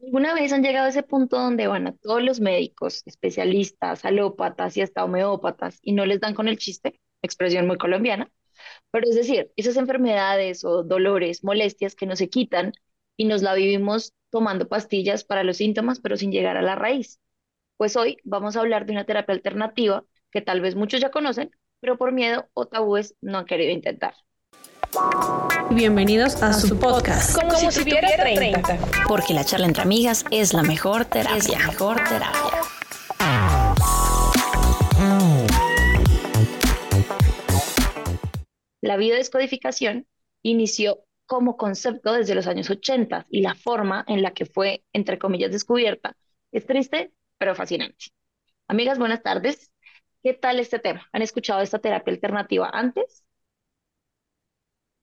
¿Alguna vez han llegado a ese punto donde van a todos los médicos, especialistas, alópatas y hasta homeópatas y no les dan con el chiste? Expresión muy colombiana. Pero es decir, esas enfermedades o dolores, molestias que no se quitan y nos la vivimos tomando pastillas para los síntomas, pero sin llegar a la raíz. Pues hoy vamos a hablar de una terapia alternativa que tal vez muchos ya conocen, pero por miedo o tabúes no han querido intentar. Bienvenidos a, su podcast. Como, si, tuviera 30. Porque la charla entre amigas es la mejor terapia. mejor terapia. La biodescodificación inició como concepto desde los años 80 y la forma en la que fue, entre comillas, descubierta es triste, pero fascinante. Amigas, buenas tardes. ¿Qué tal este tema? ¿Han escuchado esta terapia alternativa antes?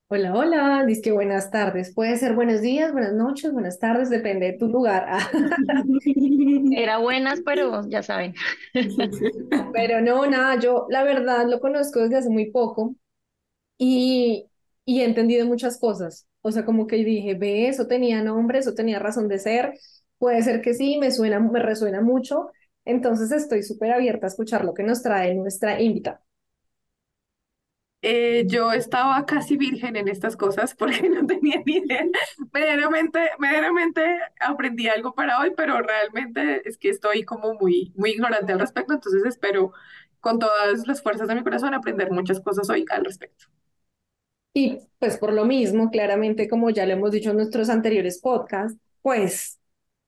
Hola, hola, dice que buenas tardes. Puede ser buenos días, buenas noches, buenas tardes, depende de tu lugar. Era buenas, pero ya saben. Pero no, nada, yo la verdad lo conozco desde hace muy poco y, y he entendido muchas cosas. O sea, como que dije, ve, eso tenía nombre, eso tenía razón de ser. Puede ser que sí, me suena, me resuena mucho. Entonces estoy súper abierta a escuchar lo que nos trae nuestra invitada. Eh, yo estaba casi virgen en estas cosas porque no tenía ni idea. Medianamente, medianamente aprendí algo para hoy, pero realmente es que estoy como muy, muy ignorante al respecto, entonces espero con todas las fuerzas de mi corazón aprender muchas cosas hoy al respecto. Y pues por lo mismo, claramente, como ya lo hemos dicho en nuestros anteriores podcasts, pues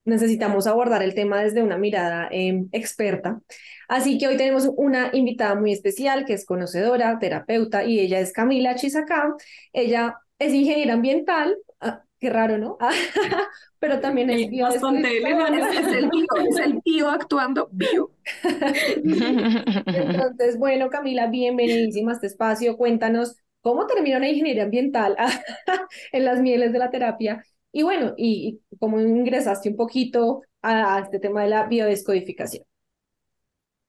necesitamos abordar el tema desde una mirada em, experta. Así que hoy tenemos una invitada muy especial que es conocedora, terapeuta, y ella es Camila Chisacá. Ella es ingeniera ambiental, ah, qué raro, ¿no? Pero también es bio. Es, el tío, es el tío actuando bio. Entonces, bueno, Camila, bienvenidísima a este espacio. Cuéntanos cómo termina una ingeniería ambiental en las mieles de la terapia y bueno, y, cómo ingresaste un poquito a, este tema de la biodescodificación.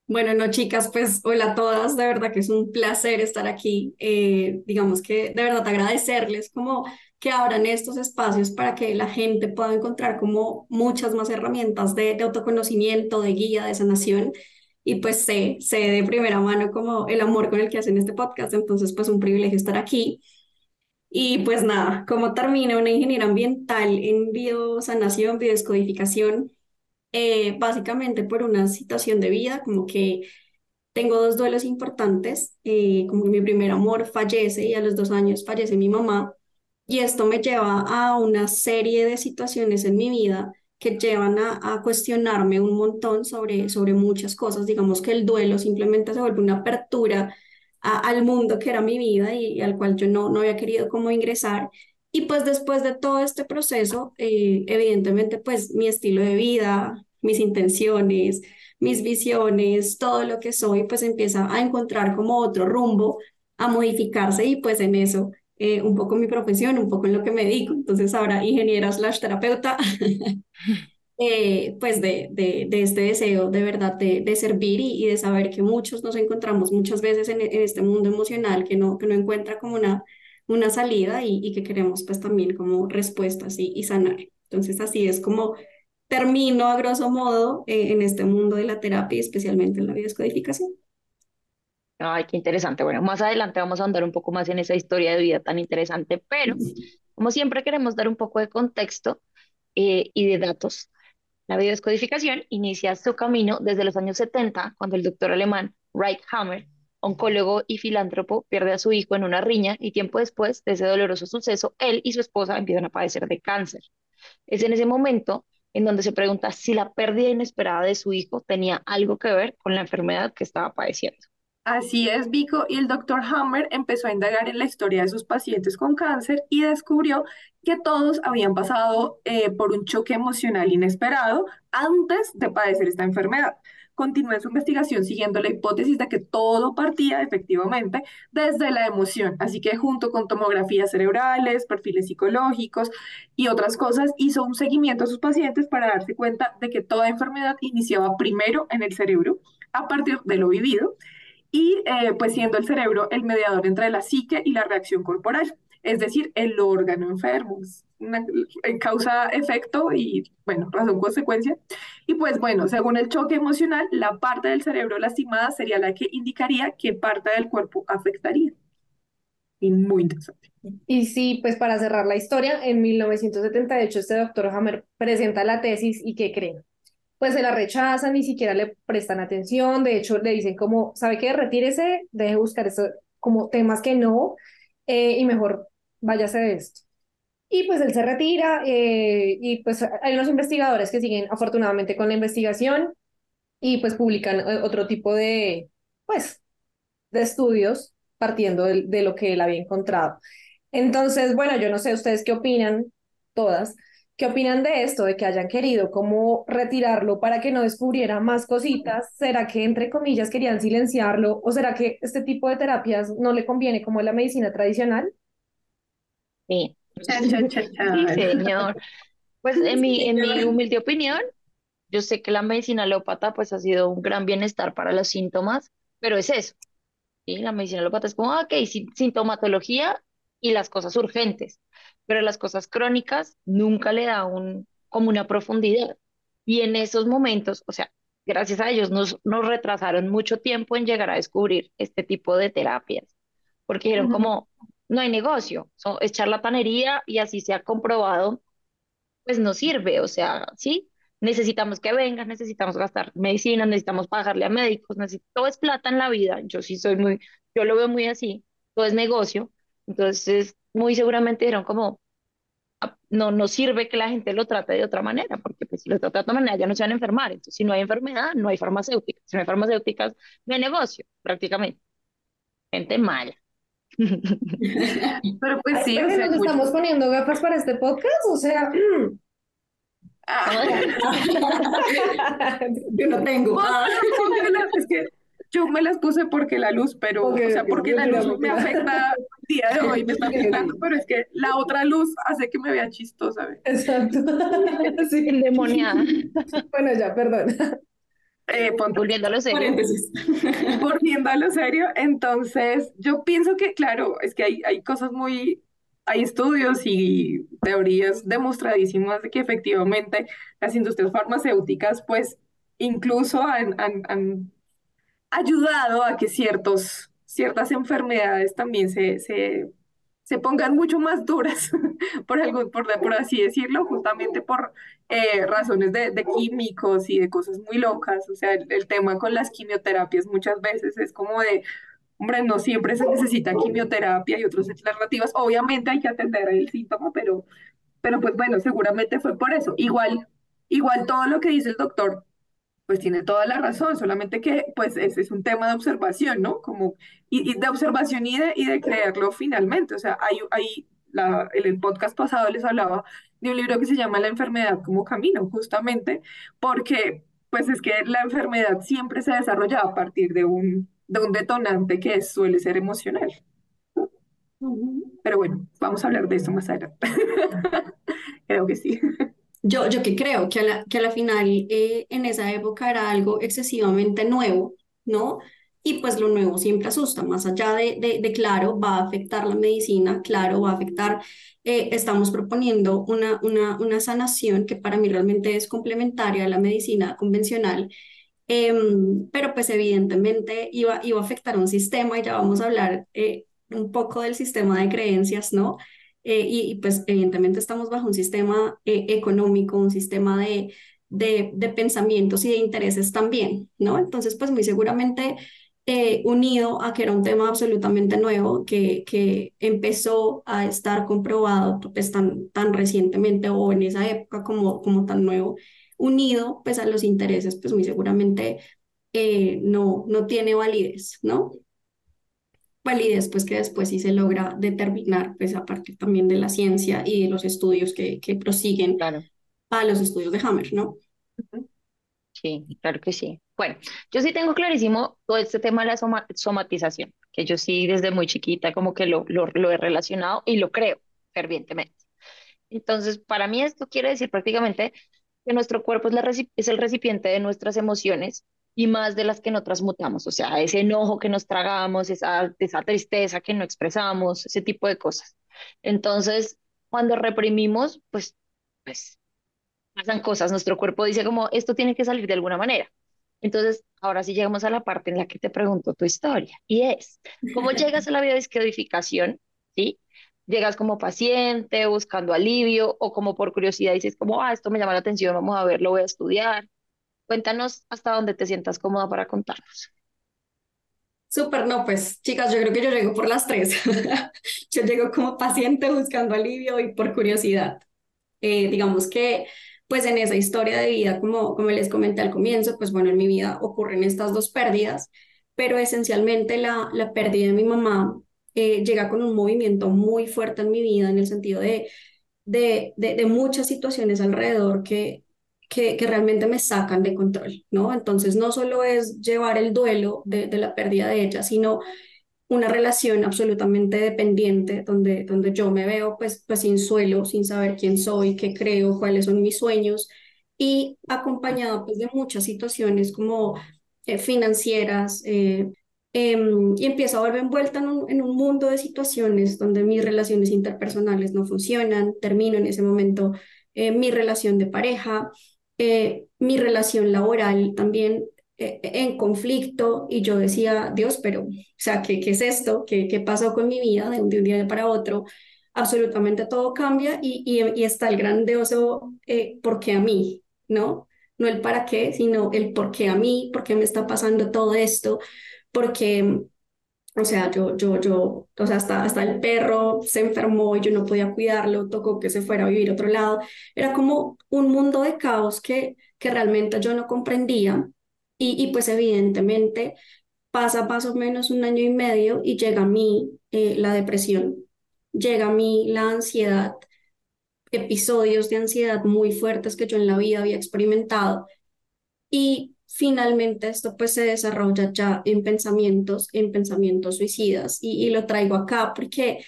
Bueno, no, chicas, pues hola a todas, de verdad que es un placer estar aquí. Eh, digamos que de verdad agradecerles como que abran estos espacios para que la gente pueda encontrar como muchas más herramientas de, de autoconocimiento, de guía, de sanación. Y pues sé, sé de primera mano como el amor con el que hacen este podcast, entonces pues un privilegio estar aquí. Y pues nada, ¿cómo termina una ingeniera ambiental en biosanación, biodescodificación? Eh, básicamente por una situación de vida, como que tengo dos duelos importantes, eh, como que mi primer amor fallece y a los dos años fallece mi mamá, y esto me lleva a una serie de situaciones en mi vida que llevan a, a cuestionarme un montón sobre, sobre muchas cosas. Digamos que el duelo simplemente se vuelve una apertura al mundo que era mi vida y, al cual yo no, no había querido como ingresar. Y pues después de todo este proceso, eh, evidentemente pues mi estilo de vida, mis intenciones, mis visiones, todo lo que soy, pues empieza a encontrar como otro rumbo, a modificarse y pues en eso eh, un poco mi profesión, un poco en lo que me dedico. Entonces ahora ingeniera slash terapeuta. Eh, pues de, de, de, este deseo de verdad de, de servir y, y, de saber que muchos nos encontramos muchas veces en, en, este mundo emocional que no, que no encuentra como una, una salida y, y que queremos pues también como respuestas y, y, sanar. Entonces así es como termino a grosso modo eh, en este mundo de la terapia, especialmente en la biodescodificación. Ay, qué interesante. Bueno, más adelante vamos a andar un poco más en esa historia de vida tan interesante, pero como siempre queremos dar un poco de contexto eh, y de datos la biodescodificación inicia su camino desde los años 70, cuando el doctor alemán Reich Hammer, oncólogo y filántropo, pierde a su hijo en una riña y tiempo después de ese doloroso suceso, él y su esposa empiezan a padecer de cáncer. Es en ese momento en donde se pregunta si la pérdida inesperada de su hijo tenía algo que ver con la enfermedad que estaba padeciendo. Así es, Vico, y el doctor Hammer empezó a indagar en la historia de sus pacientes con cáncer y descubrió que todos habían pasado eh, por un choque emocional inesperado antes de padecer esta enfermedad. Continuó su investigación siguiendo la hipótesis de que todo partía efectivamente desde la emoción, así que junto con tomografías cerebrales, perfiles psicológicos y otras cosas, hizo un seguimiento a sus pacientes para darse cuenta de que toda enfermedad iniciaba primero en el cerebro a partir de lo vivido y eh, pues siendo el cerebro el mediador entre la psique y la reacción corporal, es decir, el órgano enfermo. una causa-efecto y, bueno, razón-consecuencia. Y pues bueno, según el choque emocional, la parte del cerebro lastimada sería la que indicaría qué parte del cuerpo afectaría. Y muy interesante. Y sí, pues para cerrar la historia, en 1978 este doctor Hammer presenta la tesis y ¿qué creen? Pues se la rechazan, ni siquiera le prestan atención, de hecho le dicen como, ¿sabe qué? Retírese, deje buscar eso, como temas que no, eh, y mejor váyase de esto. Y pues él se retira eh, y pues hay unos investigadores que siguen afortunadamente con la investigación y pues publican eh, otro tipo de, pues, de estudios partiendo de, de lo que él había encontrado. Entonces, bueno, yo no sé ustedes qué opinan, todas, qué opinan de esto, de que hayan querido como retirarlo para que no descubriera más cositas. ¿Será que, entre comillas, querían silenciarlo o será que este tipo de terapias no le conviene como la medicina tradicional? Sí, Sí, señor. Pues en mi, en mi humilde opinión, yo sé que la medicina alópata pues ha sido un gran bienestar para los síntomas, pero es eso. ¿sí? La medicina alópata es como, ah, ok, sintomatología y las cosas urgentes, pero las cosas crónicas nunca le da un, como una profundidad. Y en esos momentos, o sea, gracias a ellos nos, nos retrasaron mucho tiempo en llegar a descubrir este tipo de terapias, porque dijeron como, no hay negocio, es charlatanería y así se ha comprobado, pues no sirve, o sea, sí, necesitamos que vengan, necesitamos gastar medicina, necesitamos pagarle a médicos, todo es plata en la vida, yo sí soy muy, yo lo veo muy así, todo es negocio, entonces muy seguramente dijeron como, ah, no, no sirve que la gente lo trate de otra manera, porque pues si lo trata de otra manera ya no se van a enfermar, entonces si no hay enfermedad, no hay farmacéuticas, si no hay farmacéuticas, no hay negocio, prácticamente, gente mala. Pero pues sí, o sea, nos estamos poniendo gafas para este podcast, o sea, ah. yo no tengo. es que yo me las puse porque la luz, pero, o sea, porque la luz me afecta el día de hoy, me está afectando, pero es que la otra luz hace que me vea chistosa. Exacto. Sí. Endemoniada. Bueno, ya, perdón. Eh, volviendo a lo serio. volviendo a lo serio, entonces yo pienso que, claro, es que hay, hay cosas muy, hay estudios y teorías demostradísimas de que efectivamente las industrias farmacéuticas, pues, incluso han, han, han ayudado a que ciertos, ciertas enfermedades también se, se se pongan mucho más duras, por, algo, por, por así decirlo, justamente por eh, razones de, de, químicos y de cosas muy locas. O sea, el, el, tema con las quimioterapias muchas veces es como de, hombre, no siempre se necesita quimioterapia y otras alternativas. Obviamente hay que atender el síntoma, pero, pero pues bueno, seguramente fue por eso. Igual, igual todo lo que dice el doctor pues tiene toda la razón, solamente que pues ese es un tema de observación, ¿no? Como, y, de observación y de, y de creerlo finalmente. O sea, hay, hay la, en el podcast pasado les hablaba de un libro que se llama La enfermedad como camino, justamente porque pues es que la enfermedad siempre se desarrolla a partir de un, de un detonante que suele ser emocional. Pero bueno, vamos a hablar de eso más adelante. Creo que sí. Yo, yo que creo que a la, que a la final eh, en esa época era algo excesivamente nuevo, ¿no? Y pues lo nuevo siempre asusta, más allá de, de, claro, va a afectar la medicina, claro, va a afectar, eh, estamos proponiendo una, una, una sanación que para mí realmente es complementaria a la medicina convencional, em, pero pues evidentemente iba, iba a afectar un sistema y ya vamos a hablar eh, un poco del sistema de creencias, ¿no? Eh, y, pues evidentemente estamos bajo un sistema eh, económico, un sistema de, de, pensamientos y de intereses también, ¿no? Entonces, pues muy seguramente eh, unido a que era un tema absolutamente nuevo, que, que empezó a estar comprobado pues tan, tan recientemente o en esa época como, como tan nuevo, unido pues a los intereses, pues muy seguramente no, no tiene validez, ¿no? Validez pues que después sí se logra determinar pues a partir también de la ciencia y de los estudios que, que prosiguen a los estudios de Hammer, ¿no? Sí, claro que sí. Bueno, yo sí tengo clarísimo todo este tema de la somatización, que yo sí desde muy chiquita como que lo, lo, lo he relacionado y lo creo fervientemente. Entonces, para mí esto quiere decir prácticamente que nuestro cuerpo es, la es el recipiente de nuestras emociones y más de las que no transmutamos, o sea, ese enojo que nos tragamos, esa, esa tristeza que no expresamos, ese tipo de cosas. Entonces, cuando reprimimos, pues, pues pasan cosas, nuestro cuerpo dice como, esto tiene que salir de alguna manera. Entonces, ahora sí llegamos a la parte en la que te pregunto tu historia, y es, ¿cómo llegas a la biodescodificación? ¿Sí? ¿Llegas como paciente, buscando alivio, o como por curiosidad dices como, ah, esto me llama la atención, vamos a ver, lo voy a estudiar? Cuéntanos hasta dónde te sientas cómoda para contarnos. Súper, no, pues chicas, yo creo que yo llego por las tres. Yo llego como paciente buscando alivio y por curiosidad. Eh, digamos que, pues en esa historia de vida, como, como les comenté al comienzo, pues bueno, en mi vida ocurren estas dos pérdidas, pero esencialmente la, la pérdida de mi mamá eh, llega con un movimiento muy fuerte en mi vida, en el sentido de, de, de, de muchas situaciones alrededor que, que, que, realmente me sacan de control, ¿no? Entonces no solo es llevar el duelo de, de, la pérdida de ella, sino una relación absolutamente dependiente donde, donde yo me veo pues, pues sin suelo, sin saber quién soy, qué creo, cuáles son mis sueños y acompañado pues de muchas situaciones como eh, financieras eh, eh, y empiezo a volver envuelta en un, en un mundo de situaciones donde mis relaciones interpersonales no funcionan, termino en ese momento eh, mi relación de pareja, eh, mi relación laboral también eh, en conflicto y yo decía, Dios, pero, o sea, ¿qué, qué es esto? ¿Qué, ¿Qué pasó con mi vida de un, de un día para otro? Absolutamente todo cambia y, y, y está el grandioso eh, ¿por qué a mí? ¿No? No el para qué, sino el por qué a mí, por qué me está pasando todo esto, porque o sea, yo, yo, yo, o sea, hasta, hasta el perro se enfermó y yo no podía cuidarlo, tocó que se fuera a vivir otro lado. Era como un mundo de caos que, que realmente yo no comprendía y, y pues evidentemente pasa más o menos un año y medio y llega a mí eh, la depresión, llega a mí la ansiedad, episodios de ansiedad muy fuertes que yo en la vida había experimentado y finalmente esto pues se desarrolla ya en pensamientos, en pensamientos suicidas y, y lo traigo acá porque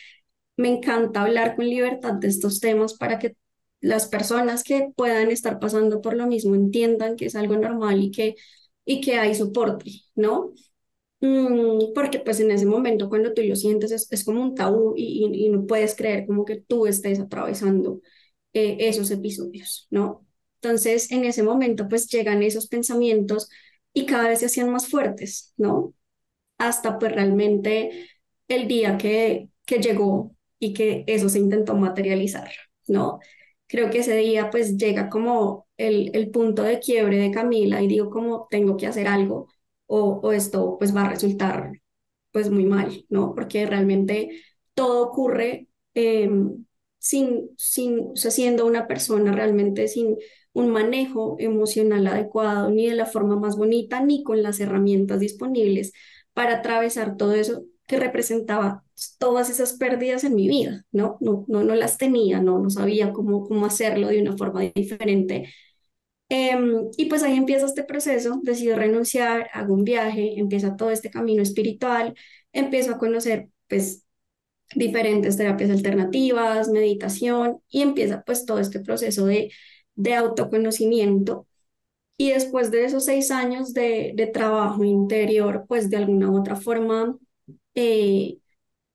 me encanta hablar con libertad de estos temas para que las personas que puedan estar pasando por lo mismo entiendan que es algo normal y que, y que hay soporte, ¿no? Mm, porque pues en ese momento cuando tú lo sientes es, es como un tabú y, y, no puedes creer como que tú estés atravesando eh, esos episodios, ¿no? Entonces, en ese momento, pues llegan esos pensamientos y cada vez se hacían más fuertes, ¿no? Hasta pues realmente el día que, que llegó y que eso se intentó materializar, ¿no? Creo que ese día pues llega como el, el punto de quiebre de Camila y digo como tengo que hacer algo o, o esto pues va a resultar pues muy mal, ¿no? Porque realmente todo ocurre eh, sin, sin, o sea, siendo una persona realmente sin un manejo emocional adecuado, ni de la forma más bonita, ni con las herramientas disponibles para atravesar todo eso que representaba todas esas pérdidas en mi vida, ¿no? No, no, no las tenía, no, no sabía cómo, cómo hacerlo de una forma diferente. Eh, y pues ahí empieza este proceso, decido renunciar, hago un viaje, empieza todo este camino espiritual, empiezo a conocer pues diferentes terapias alternativas, meditación y empieza pues todo este proceso de de autoconocimiento. Y después de esos seis años de, de trabajo interior, pues de alguna u otra forma eh,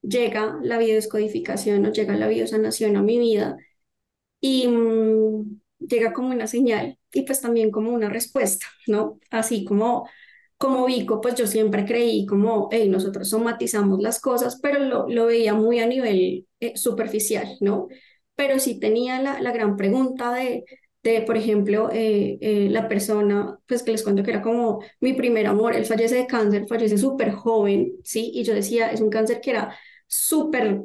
llega la biodescodificación o llega la biosanación a mi vida y mmm, llega como una señal y pues también como una respuesta, ¿no? Así como como Vico, pues yo siempre creí como, hey, nosotros somatizamos las cosas, pero lo, lo veía muy a nivel eh, superficial, ¿no? Pero sí tenía la, la gran pregunta de, de, por ejemplo, eh, eh, la persona, pues que les cuento que era como mi primer amor, él fallece de cáncer, fallece súper joven, ¿sí? Y yo decía, es un cáncer que era súper,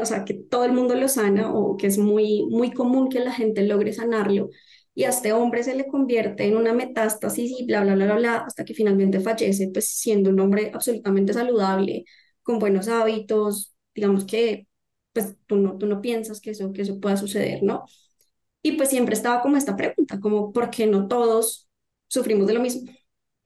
o sea, que todo el mundo lo sana o que es muy, muy común que la gente logre sanarlo. Y a este hombre se le convierte en una metástasis y bla, bla, bla, bla, bla, hasta que finalmente fallece, pues siendo un hombre absolutamente saludable, con buenos hábitos, digamos que, pues tú no, tú no piensas que eso, que eso pueda suceder, ¿no? Y pues siempre estaba como esta pregunta, como ¿por qué no todos sufrimos de lo mismo?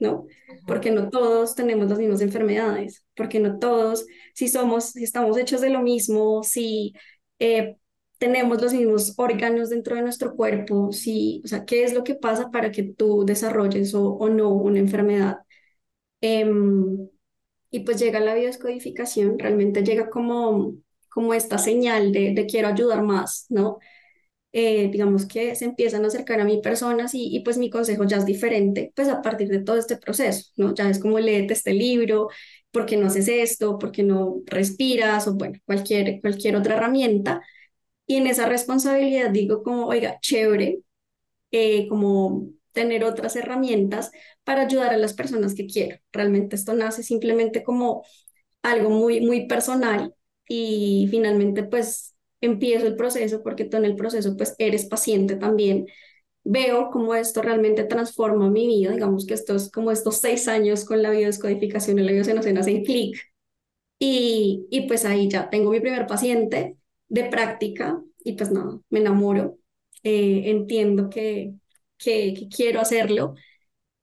¿No? Porque no todos tenemos las mismas enfermedades, porque no todos, si somos, si estamos hechos de lo mismo, si eh, tenemos los mismos órganos dentro de nuestro cuerpo, si, o sea, ¿qué es lo que pasa para que tú desarrolles o, o no una enfermedad? Eh, y pues llega la biodescodificación, realmente llega como como esta señal de, de quiero ayudar más, ¿no? Eh, digamos que se empiezan a acercar a mí personas y, y, pues mi consejo ya es diferente, pues a partir de todo este proceso, ¿no? Ya es como léete este libro, ¿por qué no haces esto? ¿Por qué no respiras? O bueno, cualquier, cualquier otra herramienta. Y en esa responsabilidad digo como, oiga, chévere, eh, como tener otras herramientas para ayudar a las personas que quiero. Realmente esto nace simplemente como algo muy, muy personal y finalmente pues empiezo el proceso porque tú en el proceso pues eres paciente también. Veo cómo esto realmente transforma mi vida, digamos que estos, como estos seis años con la biodescodificación y la biocenocenas hacen clic. Y, y pues ahí ya tengo mi primer paciente de práctica y pues nada, me enamoro, eh, entiendo que, que, quiero hacerlo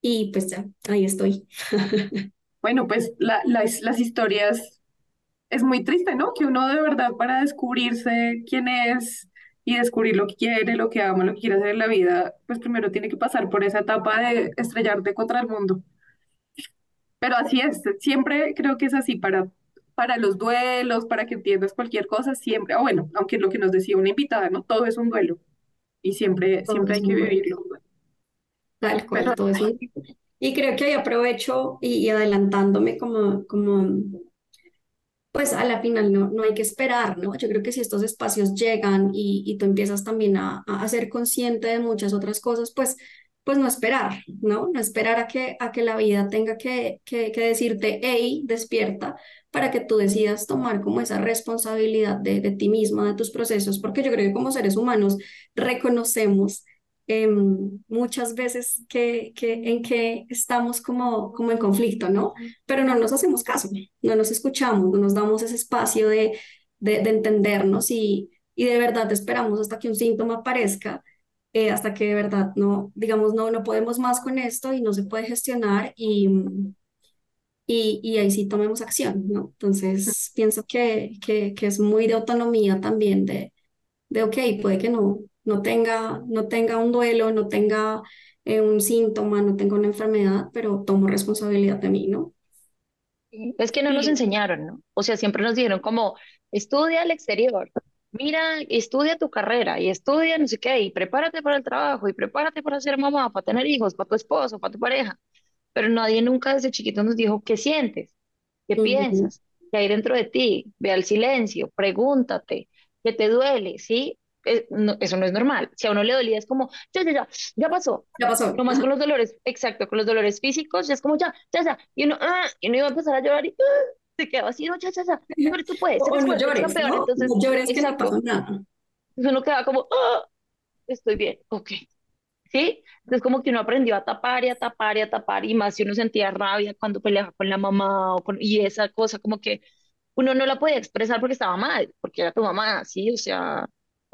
y pues ya, ahí estoy. Bueno, pues la, las, las historias es muy triste, ¿no? Que uno de verdad para descubrirse quién es y descubrir lo que quiere, lo que ama, lo que quiere hacer en la vida, pues primero tiene que pasar por esa etapa de estrellarte contra el mundo. Pero así es, siempre creo que es así para, para los duelos, para que entiendas cualquier cosa, siempre, o bueno, aunque lo que nos decía una invitada, ¿no? Todo es un duelo y siempre, Todo siempre hay que vivirlo. Tal cual, Pero todo eso. Y creo que ahí aprovecho y, y adelantándome como, como, pues a la final no, no hay que esperar, ¿no? Yo creo que si estos espacios llegan y, y tú empiezas también a, a ser consciente de muchas otras cosas, pues, pues no esperar, ¿no? No esperar a que, a que la vida tenga que, que, que decirte, hey, despierta, para que tú decidas tomar como esa responsabilidad de, de ti misma, de tus procesos, porque yo creo que como seres humanos reconocemos em, muchas veces que, que, en que estamos como, como en conflicto, ¿no? Pero no nos hacemos caso, no nos escuchamos, no nos damos ese espacio de, de, de entendernos y, y de verdad esperamos hasta que un síntoma aparezca, eh, hasta que de verdad no, digamos, no, no podemos más con esto y no se puede gestionar y, y, y ahí sí tomemos acción, ¿no? Entonces pienso que, que, que es muy de autonomía también de, de ok, puede que no, no tenga, no tenga un duelo, no tenga eh, un síntoma, no tenga una enfermedad, pero tomo responsabilidad de mí, ¿no? Es que no nos enseñaron, ¿no? O sea, siempre nos dijeron como, estudia al exterior, mira, estudia tu carrera y estudia no sé qué, y prepárate para el trabajo, y prepárate para ser mamá, para tener hijos, para tu esposo, para tu pareja. Pero nadie nunca desde chiquito nos dijo, ¿qué sientes? ¿Qué piensas? ¿Qué hay dentro de ti? Ve al silencio, pregúntate, ¿qué te duele? ¿Sí? Eh, no- eso no es normal. Si a uno le dolía es como, ya, ya, ya, ya pasó. Ya pasó. Nomás con los dolores, exacto, con los dolores físicos, ya es como ya, ya, ya, y uno, ah, y uno iba a empezar a llorar y ah, se quedaba así, no, ya, ya, ya, pero tú puedes, O, no llores, ¿no? entonces, No llores que no pasa nada. entonces uno quedaba como, ah, estoy bien, ok, ¿sí? Entonces como que uno aprendió a tapar y a tapar y a tapar, y más si uno sentía rabia cuando peleaba con la mamá, o con, y esa cosa como que uno no la podía expresar porque estaba mal, porque era tu mamá, ¿sí? O sea,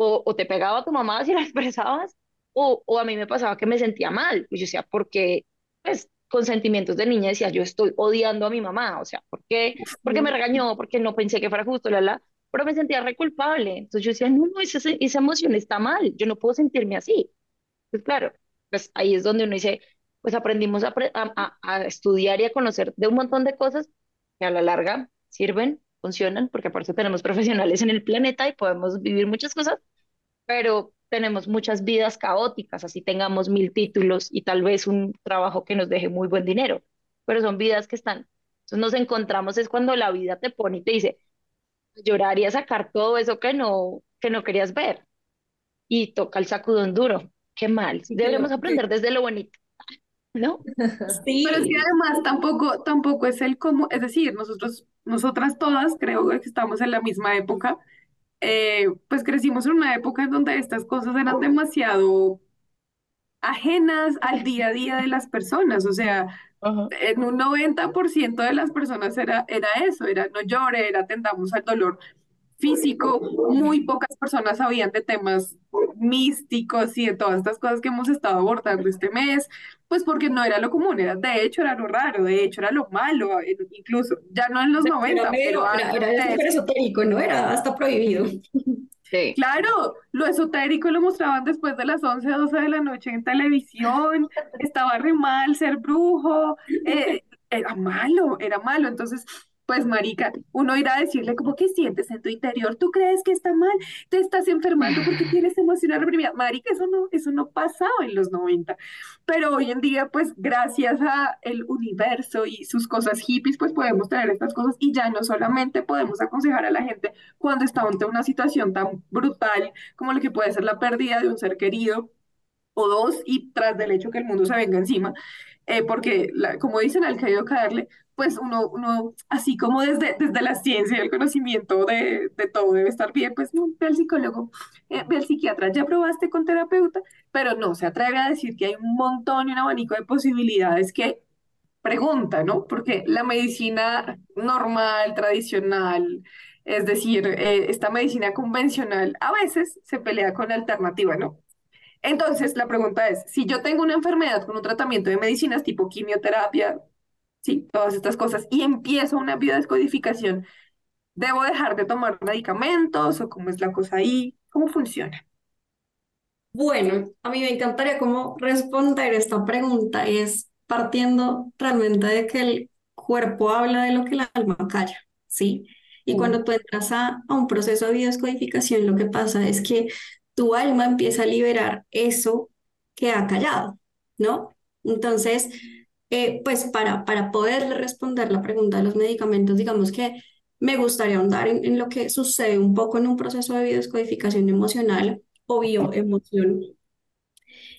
o, o te pegaba tu mamá si la expresabas, o, o a mí me pasaba que me sentía mal, pues yo decía, porque, pues, con sentimientos de niña decía, yo estoy odiando a mi mamá, o sea, ¿por qué? Porque me regañó, porque no pensé que fuera justo, la, la, pero me sentía re culpable, entonces yo decía, no, no, esa, esa emoción está mal, yo no puedo sentirme así, pues claro, pues ahí es donde uno dice, pues aprendimos a, pre- a, a a estudiar y a conocer de un montón de cosas que a la larga sirven, funcionan, porque por eso tenemos profesionales en el planeta y podemos vivir muchas cosas, pero tenemos muchas vidas caóticas, así tengamos mil títulos y tal vez un trabajo que nos deje muy buen dinero, pero son vidas que están. Entonces nos encontramos es cuando la vida te pone y te dice, llorar y a sacar todo eso que no, que no querías ver y toca el sacudón duro. Qué mal. Sí, lo- aprender desde lo bonito, ¿no? Pero es que sí, además tampoco, tampoco es el como, es decir, nosotros, nosotras todas creo que estamos en la misma época, eh, pues crecimos en una época en donde estas cosas eran demasiado ajenas al día a día de las personas, o sea, en un 90% de las personas era, era eso, era no llore, era atendamos al dolor físico, muy pocas personas sabían de temas místicos y de todas estas cosas que hemos estado abordando este mes, pues porque no era lo común, era, de hecho era lo raro, de hecho era lo malo, incluso, ya no en los era 90, pero medio, era, era súper eso. esotérico, ¿no? Era hasta prohibido. Sí. Claro, lo esotérico lo mostraban después de las 11 12 de la noche en televisión, estaba re mal ser brujo, eh, era malo, era malo. Entonces, pues marica, uno irá a decirle como que sientes en tu interior, tú crees que está mal, te estás enfermando porque tienes emocional reprimida. Marica, eso no, eso no pasaba en los 90. Pero hoy en día, pues gracias a el universo y sus cosas hippies, pues podemos traer estas cosas y ya no solamente podemos aconsejar a la gente cuando está ante una situación tan brutal como lo que puede ser la pérdida de un ser querido o dos y tras del hecho que el mundo se venga encima, eh, porque como dicen, al caído caerle, pues uno, uno, así como desde, desde la ciencia y el conocimiento de, de todo debe estar bien, pues no, ve al psicólogo, eh, ve al psiquiatra, ya probaste con terapeuta, pero no se atreve a decir que hay un montón y un abanico de posibilidades que pregunta, ¿no? Porque la medicina normal, tradicional, es decir, eh, esta medicina convencional a veces se pelea con la alternativa, ¿no? Entonces, la pregunta es, si yo tengo una enfermedad con un tratamiento de medicinas tipo quimioterapia, sí, todas estas cosas, y empiezo una biodescodificación, ¿debo dejar de tomar medicamentos o cómo es la cosa ahí? ¿Cómo funciona? Bueno, a mí me encantaría cómo responder esta pregunta es partiendo realmente de que el cuerpo habla de lo que el alma calla, ¿sí? Y cuando tú entras a, a un proceso de biodescodificación, lo que pasa es que tu alma empieza a liberar eso que ha callado, ¿no? Entonces, eh, pues para, para poder responder la pregunta de los medicamentos, digamos que me gustaría ahondar en, lo que sucede un poco en un proceso de biodescodificación emocional o bioemoción.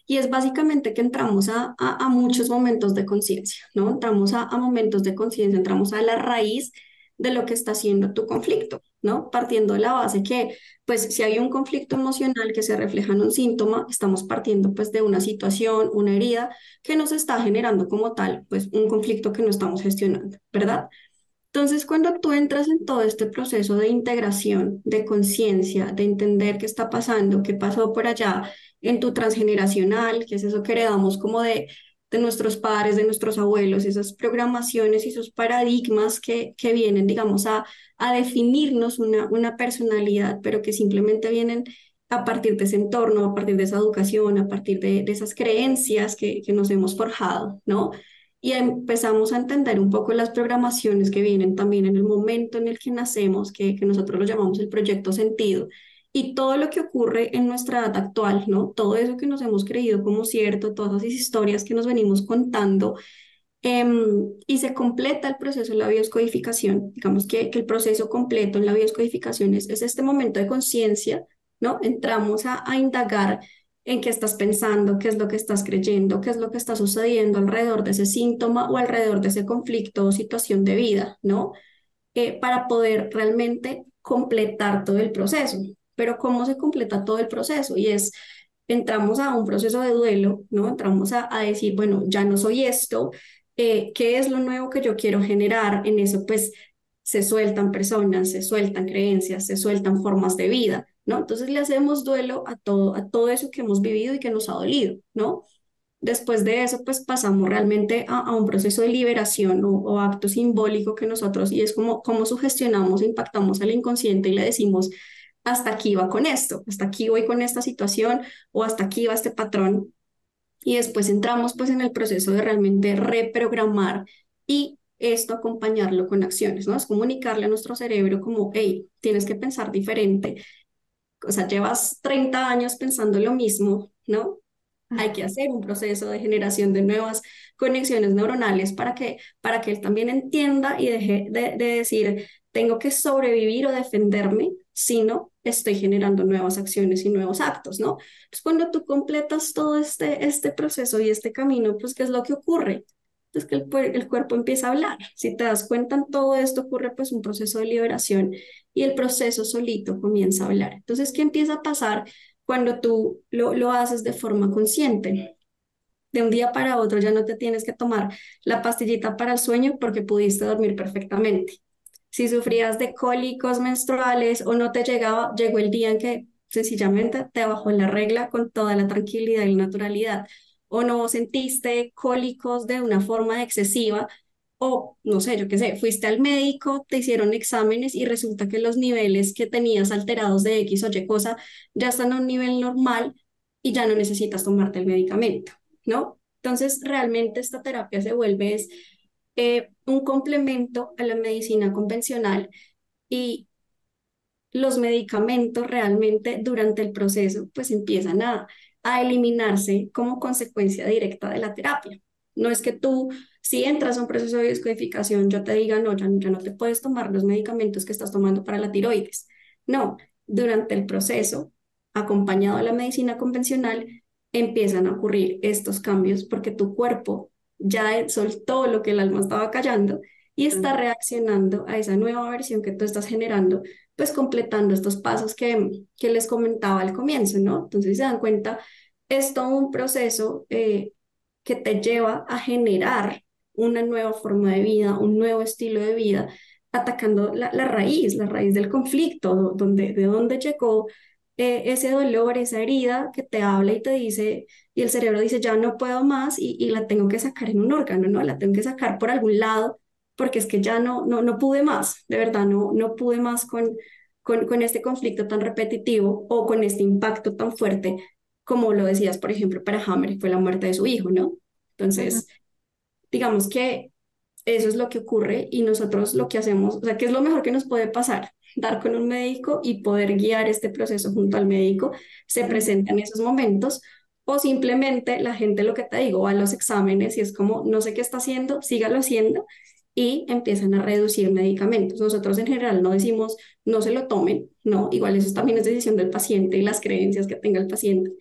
Y es básicamente que entramos a, a, muchos momentos de conciencia, ¿no? Entramos a, a momentos de conciencia, entramos a la raíz de lo que está haciendo tu conflicto, ¿no? Partiendo de la base que, pues, si hay un conflicto emocional que se refleja en un síntoma, estamos partiendo, pues, de una situación, una herida que nos está generando como tal, pues, un conflicto que no estamos gestionando, ¿verdad? Entonces, cuando tú entras en todo este proceso de integración, de conciencia, de entender qué está pasando, qué pasó por allá en tu transgeneracional, que es eso que heredamos como de de nuestros padres, de nuestros abuelos, esas programaciones y esos paradigmas que, que vienen, digamos, a, a definirnos una, una personalidad, pero que simplemente vienen a partir de ese entorno, a partir de esa educación, a partir de, de esas creencias que, que nos hemos forjado, ¿no? Y empezamos a entender un poco las programaciones que vienen también en el momento en el que nacemos, que, que nosotros lo llamamos el proyecto sentido, y todo lo que ocurre en nuestra edad actual, ¿no? Todo eso que nos hemos creído como cierto, todas esas historias que nos venimos contando, em, y se completa el proceso de la bioscodificación. Digamos que, que el proceso completo en la bioscodificación es, es este momento de conciencia, ¿no? Entramos a, a indagar en qué estás pensando, qué es lo que estás creyendo, qué es lo que está sucediendo alrededor de ese síntoma o alrededor de ese conflicto o situación de vida, ¿no? Eh, para poder realmente completar todo el proceso pero cómo se completa todo el proceso y es, entramos a un proceso de duelo, ¿no? Entramos a, a decir, bueno, ya no soy esto, eh, ¿qué es lo nuevo que yo quiero generar? En eso, pues, se sueltan personas, se sueltan creencias, se sueltan formas de vida, ¿no? Entonces le hacemos duelo a todo, a todo eso que hemos vivido y que nos ha dolido, ¿no? Después de eso, pues pasamos realmente a, a un proceso de liberación o, o, acto simbólico que nosotros, y es como, como sugestionamos, impactamos al inconsciente y le decimos, hasta aquí va con esto, hasta aquí voy con esta situación o hasta aquí va este patrón. Y después entramos pues en el proceso de realmente reprogramar y esto acompañarlo con acciones, ¿no? Es comunicarle a nuestro cerebro como, hey, tienes que pensar diferente. O sea, llevas 30 años pensando lo mismo, ¿no? Hay que hacer un proceso de generación de nuevas conexiones neuronales para que, para que él también entienda y deje de, de decir, tengo que sobrevivir o defenderme, sino estoy generando nuevas acciones y nuevos actos, ¿no? Pues cuando tú completas todo este, este proceso y este camino, pues ¿qué es lo que ocurre? Pues que el, el cuerpo empieza a hablar. Si te das cuenta, en todo esto ocurre pues un proceso de liberación y el proceso solito comienza a hablar. Entonces, ¿qué empieza a pasar cuando tú lo, lo haces de forma consciente? De un día para otro ya no te tienes que tomar la pastillita para el sueño porque pudiste dormir perfectamente si sufrías de cólicos menstruales o no te llegaba, llegó el día en que sencillamente te bajó la regla con toda la tranquilidad y naturalidad, o no sentiste cólicos de una forma excesiva, o no sé, yo qué sé, fuiste al médico, te hicieron exámenes y resulta que los niveles que tenías alterados de X o Y cosa ya están a un nivel normal y ya no necesitas tomarte el medicamento, ¿no? Entonces, realmente esta terapia se vuelve es eh, un complemento a la medicina convencional y los medicamentos realmente durante el proceso pues empiezan a, a eliminarse como consecuencia directa de la terapia. No es que tú, si entras a un proceso de descodificación, yo te diga, no, ya, ya no te puedes tomar los medicamentos que estás tomando para la tiroides. No, durante el proceso, acompañado de la medicina convencional, empiezan a ocurrir estos cambios porque tu cuerpo ya soltó lo que el alma estaba callando y está reaccionando a esa nueva versión que tú estás generando, pues completando estos pasos que, que les comentaba al comienzo, ¿no? Entonces se dan cuenta, es todo un proceso eh, que te lleva a generar una nueva forma de vida, un nuevo estilo de vida, atacando la, la raíz, la raíz del conflicto, donde, de dónde llegó eh, ese dolor, esa herida que te habla y te dice, y el cerebro dice, ya no puedo más y, y la tengo que sacar en un órgano, ¿no? La tengo que sacar por algún lado porque es que ya no, no, no pude más, de verdad, no, no pude más con, con, con este conflicto tan repetitivo o con este impacto tan fuerte como lo decías, por ejemplo, para Hammer, fue la muerte de su hijo, ¿no? Entonces, digamos que eso es lo que ocurre y nosotros lo que hacemos, o sea, ¿qué es lo mejor que nos puede pasar? Dar con un médico y poder guiar este proceso junto al médico, se presenta en esos momentos, o simplemente la gente, lo que te digo, va a los exámenes y es como, no sé qué está haciendo, sígalo haciendo y empiezan a reducir medicamentos. Nosotros en general no decimos no se lo tomen, no, igual eso también es decisión del paciente y las creencias que tenga el paciente.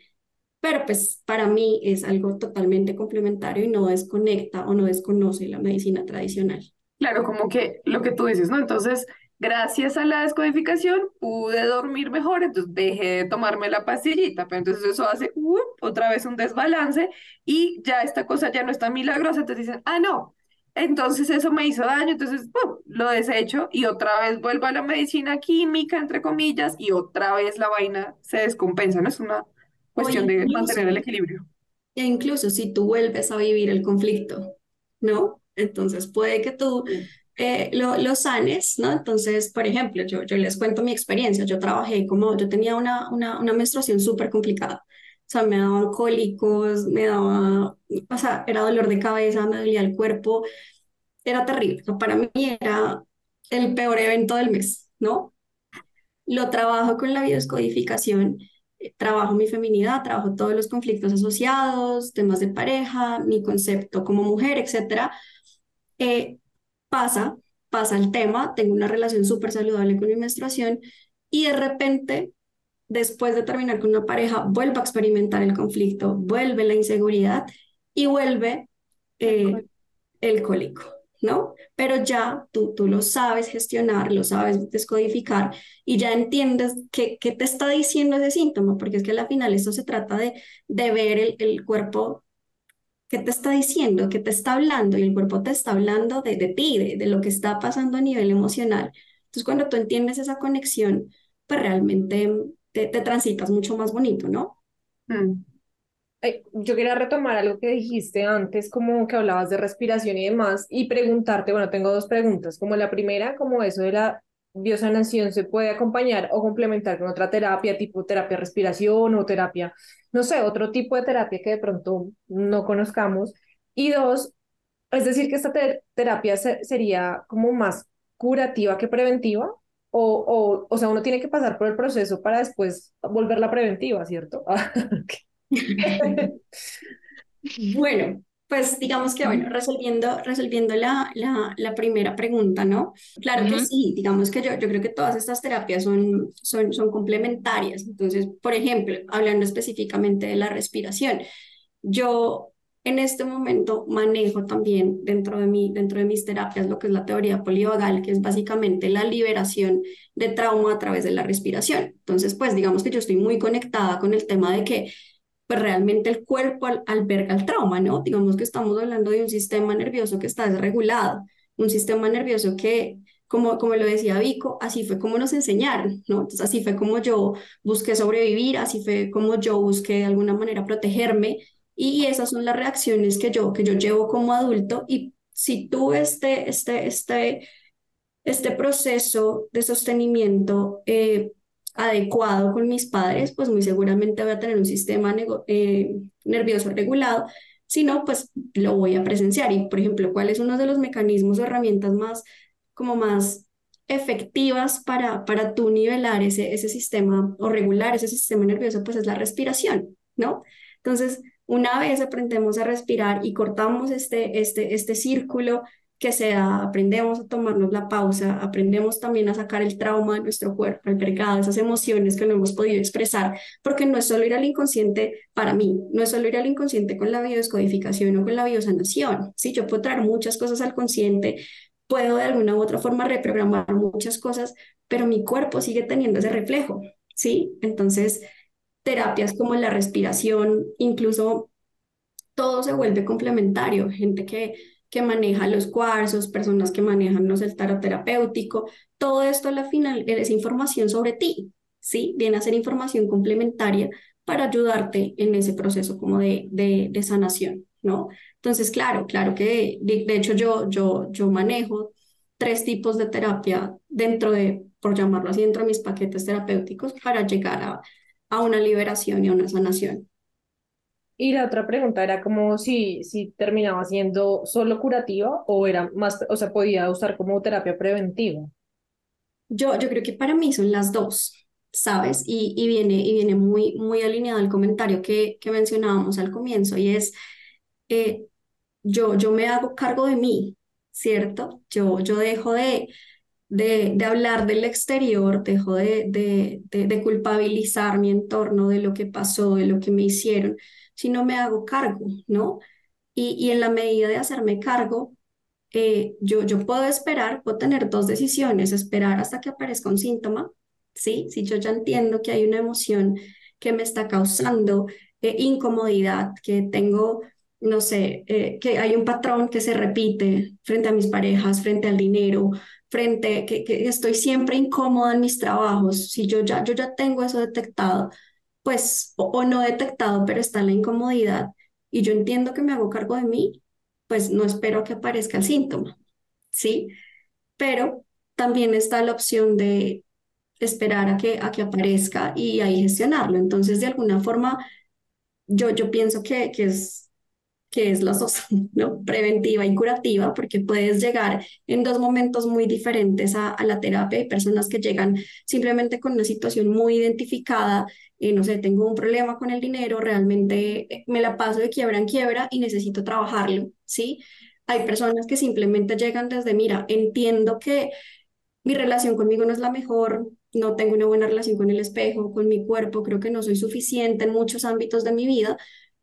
Pero pues para mí es algo totalmente complementario y no desconecta o no desconoce la medicina tradicional. Claro, como que lo que tú dices, ¿no? Entonces, gracias a la descodificación pude dormir mejor, entonces dejé de tomarme la pastillita, pero entonces eso hace uh, otra vez un desbalance y ya esta cosa ya no está milagrosa, entonces dicen, ah, no, entonces eso me hizo daño, entonces lo desecho y otra vez vuelvo a la medicina química, entre comillas, y otra vez la vaina se descompensa, ¿no? Es una cuestión de mantener el equilibrio. E incluso si tú vuelves a vivir el conflicto, ¿no? Entonces puede que tú eh, lo, sanes, ¿no? Entonces, por ejemplo, yo, les cuento mi experiencia, yo trabajé como, yo tenía una, una, una menstruación súper complicada, o sea, me daban cólicos, me daba, o sea, era dolor de cabeza, me dolía el cuerpo, era terrible. para mí era el peor evento del mes, ¿no? Lo trabajo con la biodescodificación, eh, trabajo mi feminidad, trabajo todos los conflictos asociados, temas de pareja, mi concepto como mujer, etc. Eh, pasa, pasa el tema, tengo una relación súper saludable con mi menstruación y de repente después de terminar con una pareja, vuelvo a experimentar el conflicto, vuelve la inseguridad y vuelve eh, el cólico, ¿no? Pero ya tú, tú lo sabes gestionar, lo sabes descodificar y ya entiendes qué, qué te está diciendo ese síntoma, porque es que al final esto se trata de, de ver el, el cuerpo qué te está diciendo, qué te está hablando y el cuerpo te está hablando de, de ti, de, de lo que está pasando a nivel emocional. Entonces, cuando tú entiendes esa conexión, pues realmente te, transitas mucho más bonito, ¿no? Mm. yo quería retomar algo que dijiste antes, como que hablabas de respiración y demás, y preguntarte, bueno, tengo dos preguntas, como la primera, como eso de la biosanación se puede acompañar o complementar con otra terapia, tipo terapia respiración o terapia, no sé, otro tipo de terapia que de pronto no conozcamos. Y dos, es decir, que esta terapia sería como más curativa que preventiva, o, o, o sea, uno tiene que pasar por el proceso para después volverla preventiva, ¿cierto? bueno, pues digamos que, bueno, resolviendo, resolviendo la, la, la primera pregunta, ¿no? Claro que sí, digamos que yo, yo creo que todas estas terapias son, son, son complementarias. Entonces, por ejemplo, hablando específicamente de la respiración, yo en este momento manejo también dentro de, mi, dentro de mis terapias lo que es la teoría polivagal, que es básicamente la liberación de trauma a través de la respiración. Entonces, pues digamos que yo estoy muy conectada con el tema de que pues realmente el cuerpo alberga el trauma, ¿no? Digamos que estamos hablando de un sistema nervioso que está desregulado, un sistema nervioso que como, como lo decía Vico, así fue como nos enseñaron, ¿no? Entonces, así fue como yo busqué sobrevivir, así fue como yo busqué de alguna manera protegerme y esas son las reacciones que yo, que yo llevo como adulto. Y si tuve este, este, este, este proceso de sostenimiento eh, adecuado con mis padres, pues muy seguramente voy a tener un sistema eh, nervioso regulado. Si no, pues lo voy a presenciar. Y, por ejemplo, ¿cuál es uno de los mecanismos o herramientas más, como más efectivas para, para tú nivelar ese, ese sistema o regular ese sistema nervioso? Pues es la respiración, ¿no? Entonces, una vez aprendemos a respirar y cortamos este, este, este círculo que sea, aprendemos a tomarnos la pausa, aprendemos también a sacar el trauma de nuestro cuerpo albergado, esas emociones que no hemos podido expresar, porque no es solo ir al inconsciente para mí, no es solo ir al inconsciente con la biodescodificación o con la biosanación, ¿sí? Yo puedo traer muchas cosas al consciente, puedo de alguna u otra forma reprogramar muchas cosas, pero mi cuerpo sigue teniendo ese reflejo, ¿sí? Entonces, terapias como la respiración, incluso todo se vuelve complementario, gente que que maneja los cuarzos, personas que manejan no el tarot terapéutico, todo esto a la final es información sobre ti, ¿sí? Viene a ser información complementaria para ayudarte en ese proceso como de, de, sanación, ¿no? Entonces, claro, claro que de, hecho yo, yo, yo manejo tres tipos de terapia dentro de, por llamarlo así, dentro de mis paquetes terapéuticos para llegar a, a una liberación y a una sanación. Y la otra pregunta era como si, si terminaba siendo solo curativa o era más, o sea, podía usar como terapia preventiva. Yo, yo creo que para mí son las dos, ¿sabes? Y, y viene, y viene muy, muy alineado al comentario que, que mencionábamos al comienzo y es, eh, yo, yo me hago cargo de mí, ¿cierto? Yo, yo dejo de, de, de hablar del exterior, dejo de, de, de, de culpabilizar mi entorno de lo que pasó, de lo que me hicieron si no me hago cargo, ¿no? Y, y en la medida de hacerme cargo, eh, yo, yo puedo esperar, puedo tener dos decisiones, esperar hasta que aparezca un síntoma, ¿sí? Si yo ya entiendo que hay una emoción que me está causando eh, incomodidad, que tengo, no sé, eh, que hay un patrón que se repite frente a mis parejas, frente al dinero, frente, que, que estoy siempre incómoda en mis trabajos, si yo ya, yo ya tengo eso detectado, pues, o, no detectado, pero está la incomodidad y yo entiendo que me hago cargo de mí, pues no espero que aparezca el síntoma, ¿sí? Pero también está la opción de esperar a que, a que aparezca y ahí gestionarlo. Entonces, de alguna forma, yo, yo pienso que, que es que es las dos, ¿no? Preventiva y curativa, porque puedes llegar en dos momentos muy diferentes a, a la terapia. Hay personas que llegan simplemente con una situación muy identificada, y no sé, tengo un problema con el dinero, realmente eh, me la paso de quiebra en quiebra y necesito trabajarlo, ¿sí? Hay personas que simplemente llegan desde, mira, entiendo que mi relación conmigo no es la mejor, no tengo una buena relación con el espejo, con mi cuerpo, creo que no soy suficiente en muchos ámbitos de mi vida,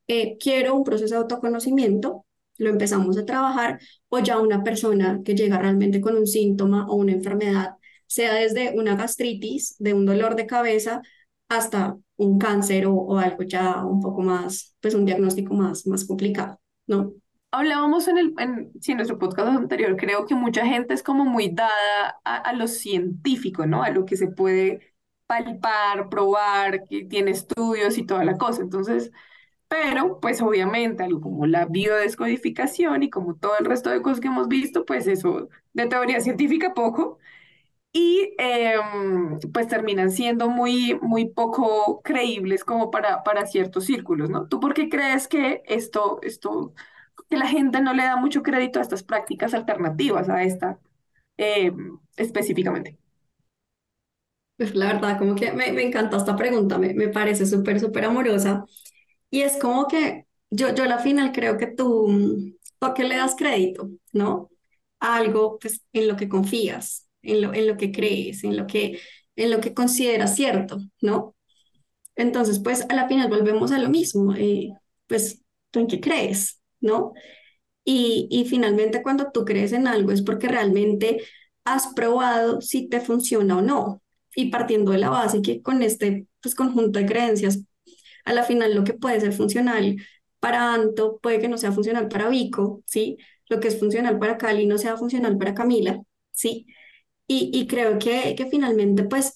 eh, quiero un proceso de autoconocimiento, lo empezamos a trabajar, o ya una persona que llega realmente con un síntoma o una enfermedad, sea desde una gastritis, de un dolor de cabeza, hasta un cáncer o, algo ya un poco más, pues un diagnóstico más, más complicado, ¿no? Hablábamos en, el, en, sí, nuestro podcast anterior, creo que mucha gente es como muy dada a, a lo científico, ¿no? A lo que se puede palpar, probar, que tiene estudios y toda la cosa. Entonces, pero, pues obviamente, algo como la biodescodificación y como todo el resto de cosas que hemos visto, pues eso de teoría científica poco. Y em, pues terminan siendo muy, muy poco creíbles como para, para ciertos círculos, ¿no? ¿Tú por qué crees que esto, esto, que la gente no le da mucho crédito a estas prácticas alternativas, a esta em, específicamente? Pues la verdad, como que me, me encanta esta pregunta, me, me parece súper, súper amorosa. Y es como que yo, yo a la final creo que tú, ¿por qué le das crédito? ¿No? A algo pues, en lo que confías, en lo, en lo que crees, en lo que, en lo que consideras cierto, ¿no? Entonces, pues a la final volvemos a lo mismo, eh, pues tú en qué crees, ¿no? Y, y finalmente cuando tú crees en algo es porque realmente has probado si te funciona o no. Y partiendo de la base que con este pues, conjunto de creencias a la final lo que puede ser funcional para Anto puede que no sea funcional para Vico, ¿sí? Lo que es funcional para Cali no sea funcional para Camila, ¿sí? Y, y creo que, que finalmente, pues,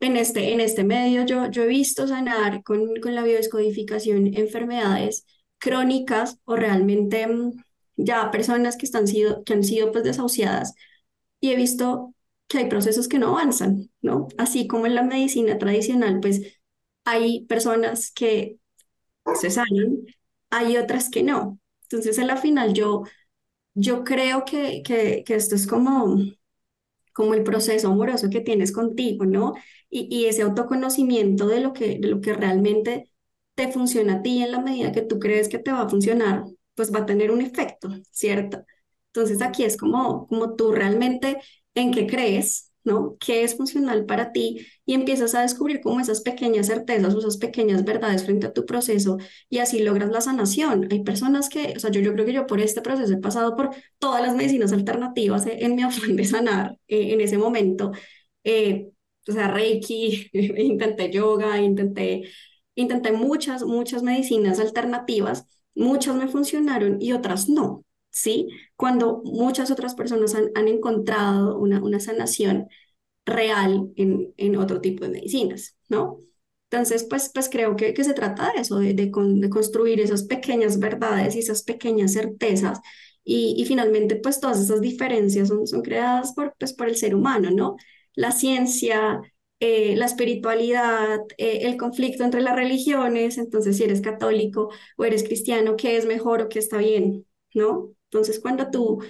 en este, en este medio yo, yo he visto sanar con, con la biodescodificación enfermedades crónicas o realmente mm, ya personas que, están sido, que han sido pues desahuciadas y he visto que hay procesos que no avanzan, ¿no? Así como en la medicina tradicional, pues hay personas que se sanan hay otras que no. Entonces, en la final, yo, yo creo que, que, que esto es como, como el proceso amoroso que tienes contigo, ¿no? Y, y ese autoconocimiento de lo que, de lo que realmente te funciona a ti en la medida que tú crees que te va a funcionar, pues va a tener un efecto, ¿cierto? Entonces aquí es como, como tú realmente en qué crees, ¿no? ¿Qué es funcional para ti? Y empiezas a descubrir como esas pequeñas certezas esas pequeñas verdades frente a tu proceso y así logras la sanación. Hay personas que, o sea, yo, yo creo que yo por este proceso he pasado por todas las medicinas alternativas en, mi afán de sanar eh, en ese momento. Eh, o sea, Reiki, intenté yoga, intenté, intenté muchas, muchas medicinas alternativas, muchas me funcionaron y otras no. ¿Sí? Cuando muchas otras personas han, han encontrado una, una sanación real en, en otro tipo de medicinas, ¿no? Entonces, pues, pues creo que, que se trata de eso, de, de, construir esas pequeñas verdades y esas pequeñas certezas. Y, y finalmente, pues todas esas diferencias son, son creadas por, pues, por el ser humano, ¿no? La ciencia, eh, la espiritualidad, eh, el conflicto entre las religiones, entonces si eres católico o eres cristiano, ¿qué es mejor o qué está bien? ¿No? Entonces, cuando tú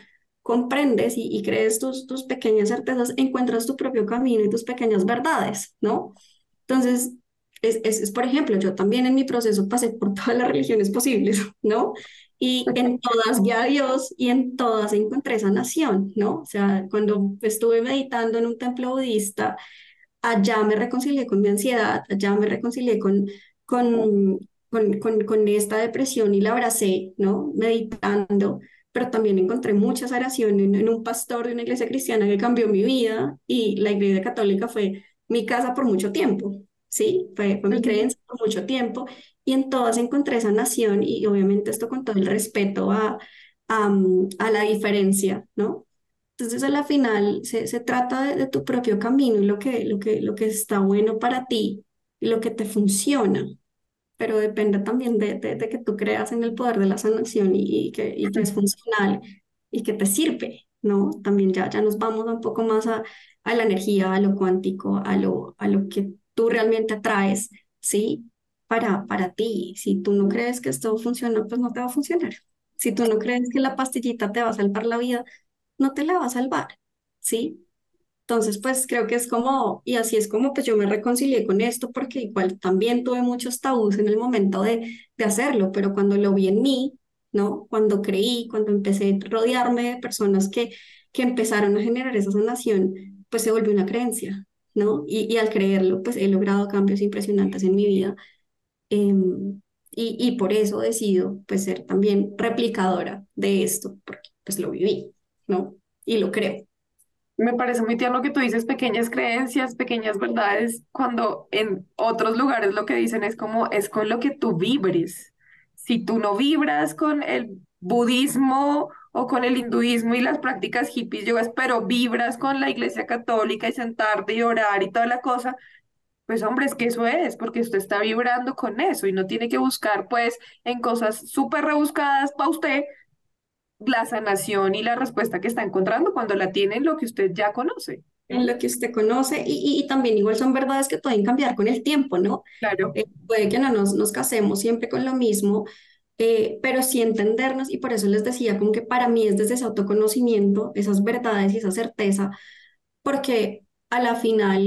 comprendes y, crees tus, tus pequeñas certezas, encuentras tu propio camino y tus pequeñas verdades, ¿no? Entonces, es, es, por ejemplo, yo también en mi proceso pasé por todas las religiones posibles, ¿no? Y en todas vi a Dios y en todas encontré sanación, ¿no? O sea, cuando estuve meditando en un templo budista, allá me reconcilié con mi ansiedad, allá me reconcilié con, con, con, con, con esta depresión y la abracé, ¿no? Meditando pero también encontré mucha sanación en, un pastor de una iglesia cristiana que cambió mi vida y la iglesia católica fue mi casa por mucho tiempo, ¿sí? Fue, fue mi creencia por mucho tiempo y en todas encontré sanación y obviamente esto con todo el respeto a, a, a la diferencia, ¿no? Entonces, a la final, se, se trata de, de, tu propio camino y lo que, lo, que, lo que está bueno para ti y lo que te funciona pero depende también de, de, que tú creas en el poder de la sanación y, que, y que es funcional y que te sirve, ¿no? También ya, ya nos vamos un poco más a, a la energía, a lo cuántico, a lo, a lo que tú realmente atraes, ¿sí? Para, para ti. Si tú no crees que esto funciona, pues no te va a funcionar. Si tú no crees que la pastillita te va a salvar la vida, no te la va a salvar, ¿sí? Entonces, pues creo que es como, y así es como pues yo me reconcilié con esto, porque igual también tuve muchos tabús en el momento de, de hacerlo, pero cuando lo vi en mí, ¿no? Cuando creí, cuando empecé a rodearme de personas que, que empezaron a generar esa sanación, pues se volvió una creencia, ¿no? Y, y al creerlo, pues he logrado cambios impresionantes en mi vida. Em, y, y por eso decido, pues, ser también replicadora de esto, porque pues lo viví, ¿no? Y lo creo. Me parece muy tierno que tú dices pequeñas creencias, pequeñas verdades, cuando en otros lugares lo que dicen es como es con lo que tú vibres. Si tú no vibras con el budismo o con el hinduismo y las prácticas hippies, yogas, pero vibras con la iglesia católica y sentarte y orar y toda la cosa, pues hombre, es que eso es, porque usted está vibrando con eso y no tiene que buscar pues en cosas súper rebuscadas para usted, la sanación y la respuesta que está encontrando cuando la tiene en lo que usted ya conoce. En lo que usted conoce y, y, también igual son verdades que pueden cambiar con el tiempo, ¿no? Claro. Eh, puede que no nos, nos casemos siempre con lo mismo, eh, pero sí entendernos y por eso les decía como que para mí es desde ese autoconocimiento, esas verdades y esa certeza, porque a la final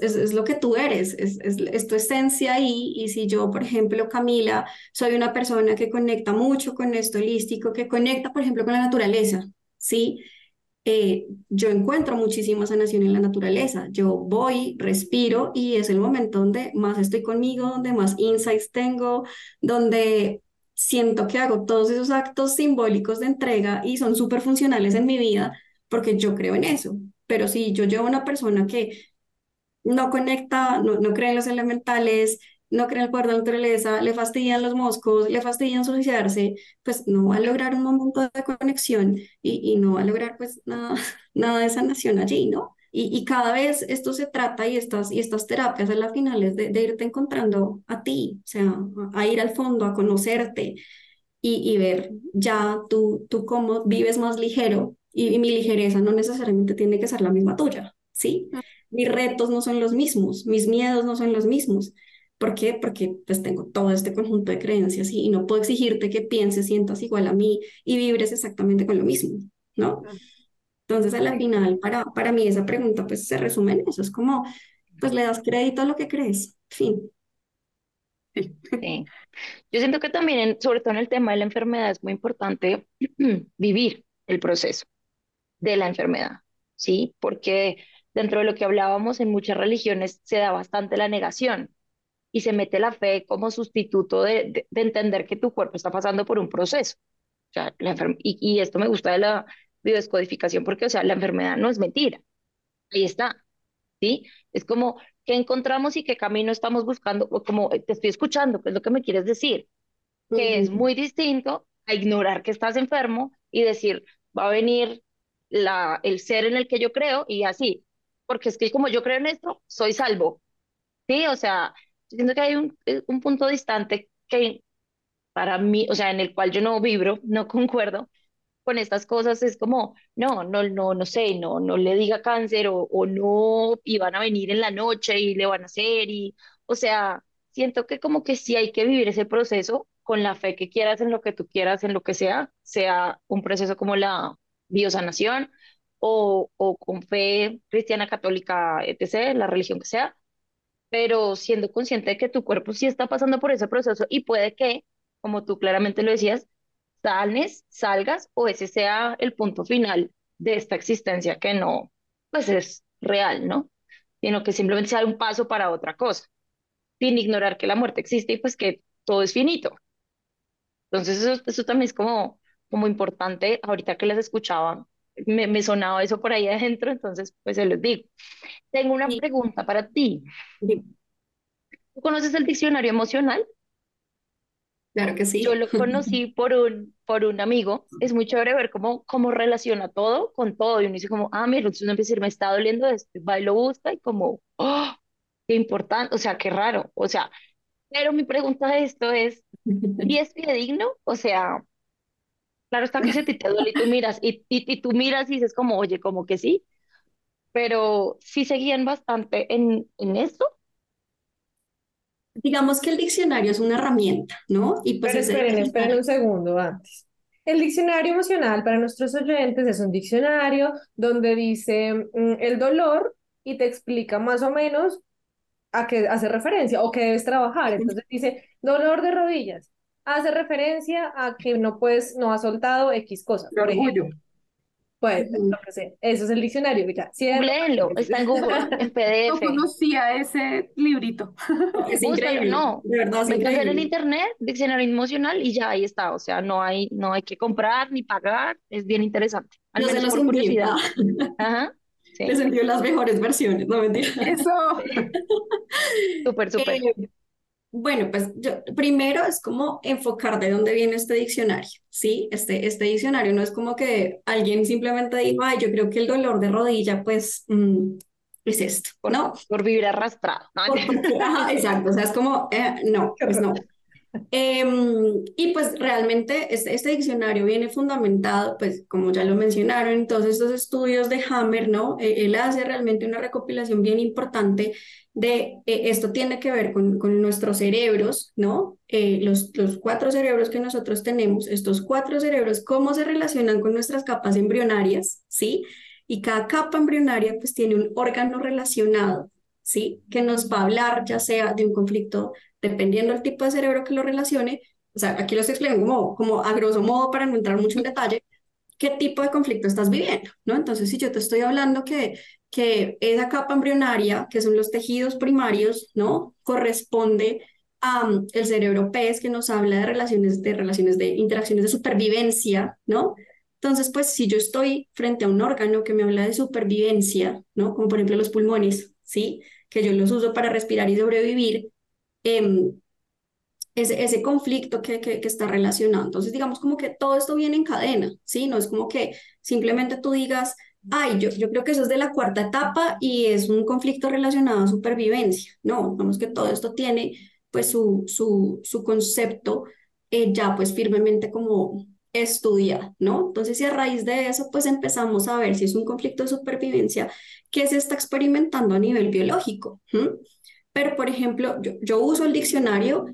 es, es, lo que tú eres, es, es, tu esencia ahí. Y si yo, por ejemplo, Camila, soy una persona que conecta mucho con esto holístico, que conecta, por ejemplo, con la naturaleza, ¿sí? Eh, yo encuentro muchísima sanación en la naturaleza. Yo voy, respiro y es el momento donde más estoy conmigo, donde más insights tengo, donde siento que hago todos esos actos simbólicos de entrega y son súper funcionales en mi vida porque yo creo en eso. Pero si yo llevo a una persona que no conecta, no, no cree en los elementales, no cree en el poder de naturaleza, le fastidian los moscos, le fastidian suicidarse, pues no va a lograr un momento de conexión y, y no va a lograr pues nada, nada de sanación allí, ¿no? Y, y, cada vez esto se trata y estas, y estas terapias en la final es de, de, irte encontrando a ti, o sea, a, ir al fondo, a conocerte y, y ver ya tú, tú cómo vives más ligero y, mi ligereza no necesariamente tiene que ser la misma tuya, ¿sí? Mis retos no son los mismos, mis miedos no son los mismos. ¿Por qué? Porque pues tengo todo este conjunto de creencias y, y no puedo exigirte que pienses, sientas igual a mí y vibres exactamente con lo mismo, ¿no? Entonces, a la final, para, para mí esa pregunta pues se resume en eso, es como, pues le das crédito a lo que crees, fin. Sí. Yo siento que también, en- sobre todo en el tema de la enfermedad, es muy importante vivir el proceso de la enfermedad, ¿sí? Porque dentro de lo que hablábamos, en muchas religiones se da bastante la negación y se mete la fe como sustituto de, de- de entender que tu cuerpo está pasando por un proceso. O sea, la y, y esto me gusta de la biodescodificación porque, o sea, la enfermedad no es mentira, ahí está, ¿sí? Es como qué encontramos y qué camino estamos buscando, o como eh, te estoy escuchando, ¿qué es lo que me quieres decir? Que es muy distinto a ignorar que estás enfermo y decir, va a venir la, el ser en el que yo creo y así, porque es que como yo creo en esto, soy salvo, ¿sí? O sea, siento que hay un, eh, un punto distante que para mí, o sea, en el cual yo no vibro, no concuerdo con estas cosas es como, no, no, no, no sé, no, no le diga cáncer o, o no, y van a venir en la noche y le van a hacer, y, o sea, siento que como que sí hay que vivir ese proceso con la fe que quieras en lo que tú quieras, en lo que sea, sea un proceso como la biosanación o, o con fe cristiana, católica, etc., la religión que sea, pero siendo consciente de que tu cuerpo sí está pasando por ese proceso y puede que, como tú claramente lo decías, sales, salgas o ese sea el punto final de esta existencia que no, pues es real, ¿no? Sino que simplemente sea un paso para otra cosa, sin ignorar que la muerte existe y pues que todo es finito. Entonces eso, eso también es como, como importante, ahorita que las escuchaba, me, me sonaba eso por ahí adentro, entonces pues se los digo. Tengo una Sí, pregunta para ti. sí, ¿Tú conoces el diccionario emocional? claro que Yo sí. lo conocí por un, por un amigo. Es muy chévere ver cómo, cómo relaciona todo con todo. Y uno dice como, ah, mira, entonces uno empieza a decir, me está doliendo esto. y Va y lo busca y como, oh, qué importante, o sea, qué raro. O sea, pero mi pregunta de esto es, ¿y es fidedigno? O sea, claro está que ti te duele y tú miras, y, y, y tú miras y dices como, oye, como que sí, pero sí seguían bastante en, en esto. Digamos que el diccionario es una herramienta, ¿no? Y pues Pero esperen, esperen un segundo antes. El diccionario emocional para nuestros oyentes es un diccionario donde dice mm, el dolor y te explica más o menos a qué hace referencia o qué debes trabajar. Entonces dice dolor de rodillas. Hace referencia a que no puedes, no has soltado X cosa. El Por ejemplo, orgullo. pues Ujú. lo que sé. Eso es el diccionario. Ya, Googleenlo, está en Google, en No PDF. conocía ese librito. es Búscalo, increíble, no, de verdad es métase en increíble. internet, diccionario emocional y ya ahí está, o sea, no hay, no hay que comprar ni pagar, es bien interesante, al menos los por envío, curiosidad. Ajá, les sí, envío las mejores versiones, no mentira. Eso. súper, súper. Eh, Bueno, pues yo, primero es como enfocar de dónde viene este diccionario, ¿sí? Este, este diccionario no es como que alguien simplemente dijo, ay, yo creo que el dolor de rodilla, pues, mm, es esto, Por, ¿no? por vivir arrastrado. ¿no? Por- porque- ajá, exacto, o sea, es como, eh, no, pues no. Em, y pues realmente este, este diccionario viene fundamentado, pues como ya lo mencionaron, en todos estos estudios de Hammer, ¿no? Eh, él hace realmente una recopilación bien importante de eh, esto tiene que ver con, con nuestros cerebros, ¿no? Eh, los, los cuatro cerebros que nosotros tenemos, estos cuatro cerebros, cómo se relacionan con nuestras capas embrionarias, ¿sí? Y cada capa embrionaria pues tiene un órgano relacionado, ¿sí? Que nos va a hablar ya sea de un conflicto dependiendo del tipo de cerebro que lo relacione, o sea, aquí lo estoy explicando como, como a grosso modo para no entrar mucho en detalle, qué tipo de conflicto estás viviendo, ¿no? Entonces, si yo te estoy hablando que, que esa capa embrionaria, que son los tejidos primarios, ¿no? Corresponde a um, el cerebro pez que nos habla de relaciones, de relaciones de interacciones de supervivencia, ¿no? Entonces, pues si yo estoy frente a un órgano que me habla de supervivencia, ¿no? Como por ejemplo los pulmones, ¿sí? Que yo los uso para respirar y sobrevivir, eh, ese, ese conflicto que, que, que, está relacionado. Entonces, digamos como que todo esto viene en cadena, ¿sí? No es como que simplemente tú digas, ay, yo, yo creo que eso es de la cuarta etapa y es un conflicto relacionado a supervivencia. No, vamos que todo esto tiene pues su, su, su concepto eh, ya pues firmemente como estudiado, ¿no? Entonces, y a raíz de eso, pues empezamos a ver si es un conflicto de supervivencia que se está experimentando a nivel biológico. ¿sí? Pero, por ejemplo, yo, yo uso el diccionario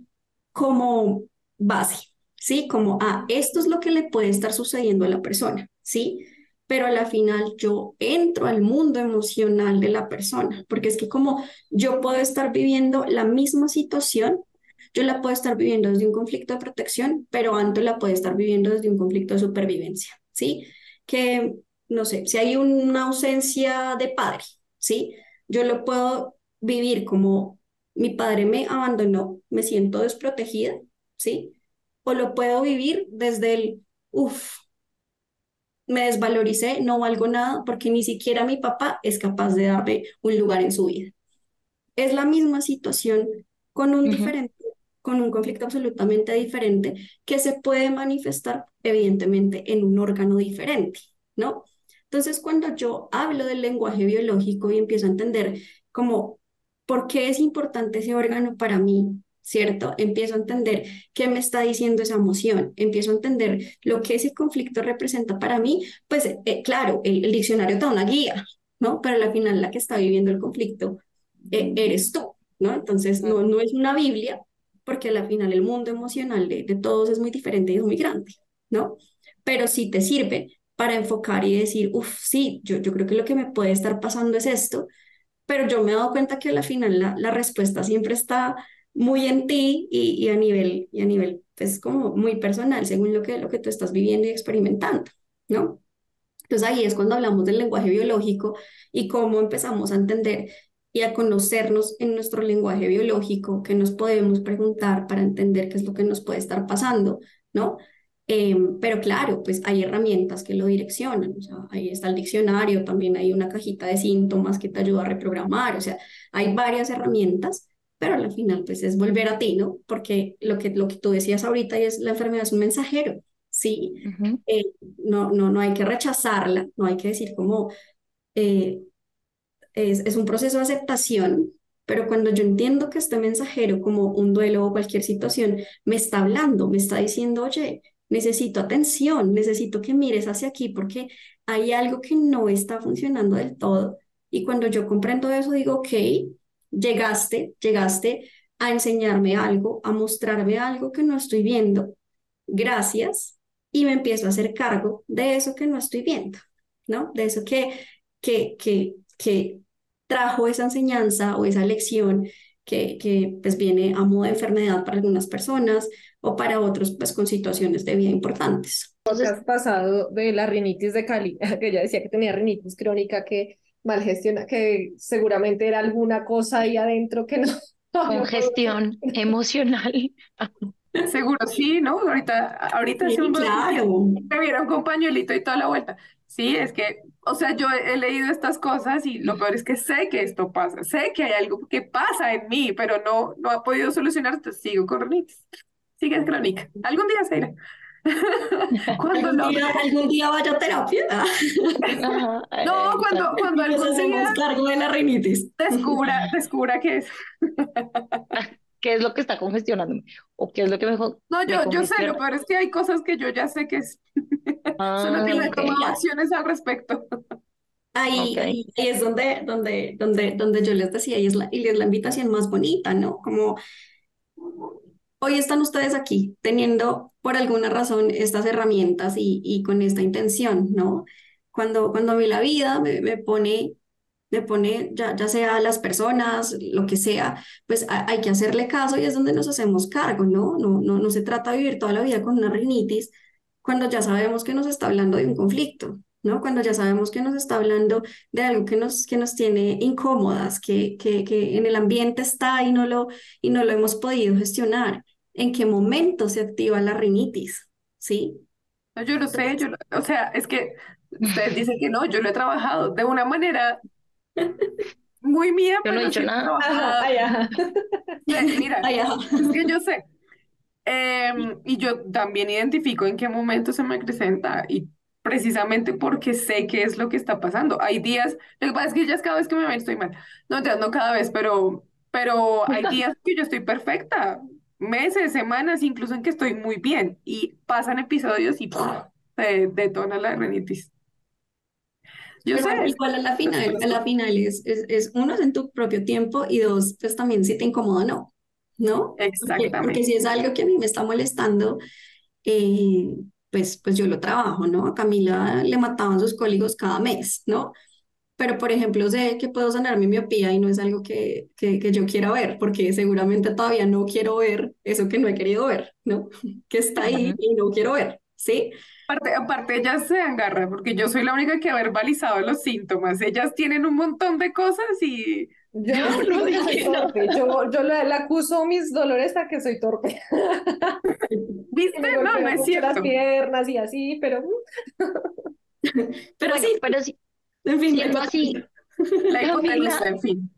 como base, ¿sí? Como, ah, esto es lo que le puede estar sucediendo a la persona, ¿sí? Pero a la final yo entro al mundo emocional de la persona, porque es que como yo puedo estar viviendo la misma situación, yo la puedo estar viviendo desde un conflicto de protección, pero Anto la puede estar viviendo desde un conflicto de supervivencia, ¿sí? Que, no sé, si hay una ausencia de padre, ¿sí? Yo lo puedo vivir como mi padre me abandonó, me siento desprotegida, ¿sí? O lo puedo vivir desde el, uff, me desvaloricé, no valgo nada porque ni siquiera mi papá es capaz de darme un lugar en su vida. Es la misma situación con un diferente, con un conflicto absolutamente diferente que se puede manifestar evidentemente en un órgano diferente, ¿no? Entonces, cuando yo hablo del lenguaje biológico y empiezo a entender como por qué es importante ese órgano para mí, ¿cierto? Empiezo a entender qué me está diciendo esa emoción, empiezo a entender lo que ese conflicto representa para mí, pues eh, claro, el, diccionario te da una guía, ¿no? Pero al final la que está viviendo el conflicto eh, eres tú, ¿no? Entonces no, no es una Biblia, porque al final el mundo emocional de, de todos es muy diferente y es muy grande, ¿no? Pero sí te sirve para enfocar y decir, uff, sí, yo, yo creo que lo que me puede estar pasando es esto, pero yo me he dado cuenta que al final la, la respuesta siempre está muy en ti y, y, a nivel, y a nivel, pues como muy personal, según lo que, lo que tú estás viviendo y experimentando, ¿no? Entonces ahí es cuando hablamos del lenguaje biológico y cómo empezamos a entender y a conocernos en nuestro lenguaje biológico, que nos podemos preguntar para entender qué es lo que nos puede estar pasando, ¿no? Em, pero claro, pues hay herramientas que lo direccionan, o sea, ahí está el diccionario, también hay una cajita de síntomas que te ayuda a reprogramar, o sea, hay varias herramientas pero al final pues es volver a ti, ¿no? Porque lo que, lo que tú decías ahorita es la enfermedad es un mensajero, ¿sí? Eh, no, no, no hay que rechazarla, no hay que decir como eh, es, es un proceso de aceptación, pero cuando yo entiendo que este mensajero, como un duelo o cualquier situación, me está hablando, me está diciendo, oye, necesito atención, necesito que mires hacia aquí porque hay algo que no está funcionando del todo. Y cuando yo comprendo eso, digo, ok, llegaste, llegaste a enseñarme algo, a mostrarme algo que no estoy viendo. Gracias. Y me empiezo a hacer cargo de eso que no estoy viendo, ¿no? De eso que, que, que, que trajo esa enseñanza o esa lección que, que pues viene a modo de enfermedad para algunas personas o para otros pues con situaciones de vida importantes. ¿Qué has pasado de la rinitis de Cali? Que ella decía que tenía rinitis crónica que mal gestiona, que seguramente era alguna cosa ahí adentro que no. Congestión emocional. Seguro, sí, ¿no? Ahorita, ahorita sí, un claro. me vieron con pañuelito y toda la vuelta. Sí, es que, o sea, yo he leído estas cosas y lo peor es que sé que esto pasa, sé que hay algo que pasa en mí, pero no, no ha podido solucionar, entonces sigo con rinitis. Sigue crónica. Algún día se irá. ¿Algún, no? día, algún día vaya a terapia. no, cuando, cuando algún hacemos cargo de la rinitis. Descubra, descubra qué es. ¿Qué es lo que está congestionándome? ¿O qué es lo que mejor No, yo, yo sé, lo peor es que hay cosas que yo ya sé que es. Solo que no he tomado acciones al respecto. Ahí, ahí, es donde, donde, donde, donde yo les decía, y es, la, y es la invitación más bonita, ¿no? Como hoy están ustedes aquí teniendo por alguna razón estas herramientas y, con esta intención, ¿no? Cuando, cuando a la vida me, me pone, me pone ya, ya sea las personas, lo que sea, pues hay que hacerle caso y es donde nos hacemos cargo, ¿no? No, no, no se trata de vivir toda la vida con una rinitis cuando ya sabemos que nos está hablando de un conflicto, ¿no? Cuando ya sabemos que nos está hablando de algo que nos, que nos tiene incómodas, que, que, que en el ambiente está y no, lo, y no lo hemos podido gestionar en qué momento se activa la rinitis, ¿sí? No, yo lo sé, yo o sea, es que ustedes dicen que no, yo lo he trabajado de una manera muy mía, yo no he dicho nada. Mira, es que yo sé. Em, y yo también identifico en qué momento se me presenta y precisamente porque sé qué es lo que está pasando. Hay días, lo que pasa es que ya cada vez que me ven estoy mal. No, no cada vez, pero, pero hay días que yo estoy perfecta meses, semanas, incluso en que estoy muy bien y pasan episodios y se detona la rinitis. Yo Pero sé. igual a la final, a la final es, es, es uno es en tu propio tiempo y dos, pues también si te incomoda o no, ¿no? Porque, porque Exactamente. si es algo que a mí me está molestando, eh, pues, pues yo lo trabajo, ¿no? A Camila le mataban sus cólicos cada mes, ¿no? Pero, por ejemplo, sé que puedo sanar mi miopía y no es algo que, que, que yo quiera ver, porque seguramente todavía no quiero ver eso que no he querido ver, ¿no? Que está ahí y no quiero ver, ¿sí? Aparte, aparte, ellas se agarran, porque yo soy la única que ha verbalizado los síntomas. Ellas tienen un montón de cosas y Yo No, creo no soy torpe. Yo, yo le, le acuso mis dolores a que soy torpe. ¿Viste? me No, no es mucho las cierto. piernas y así, pero Pero Bueno, sí, pero sí, en fin, siendo me así, La hipotenusa, en fin.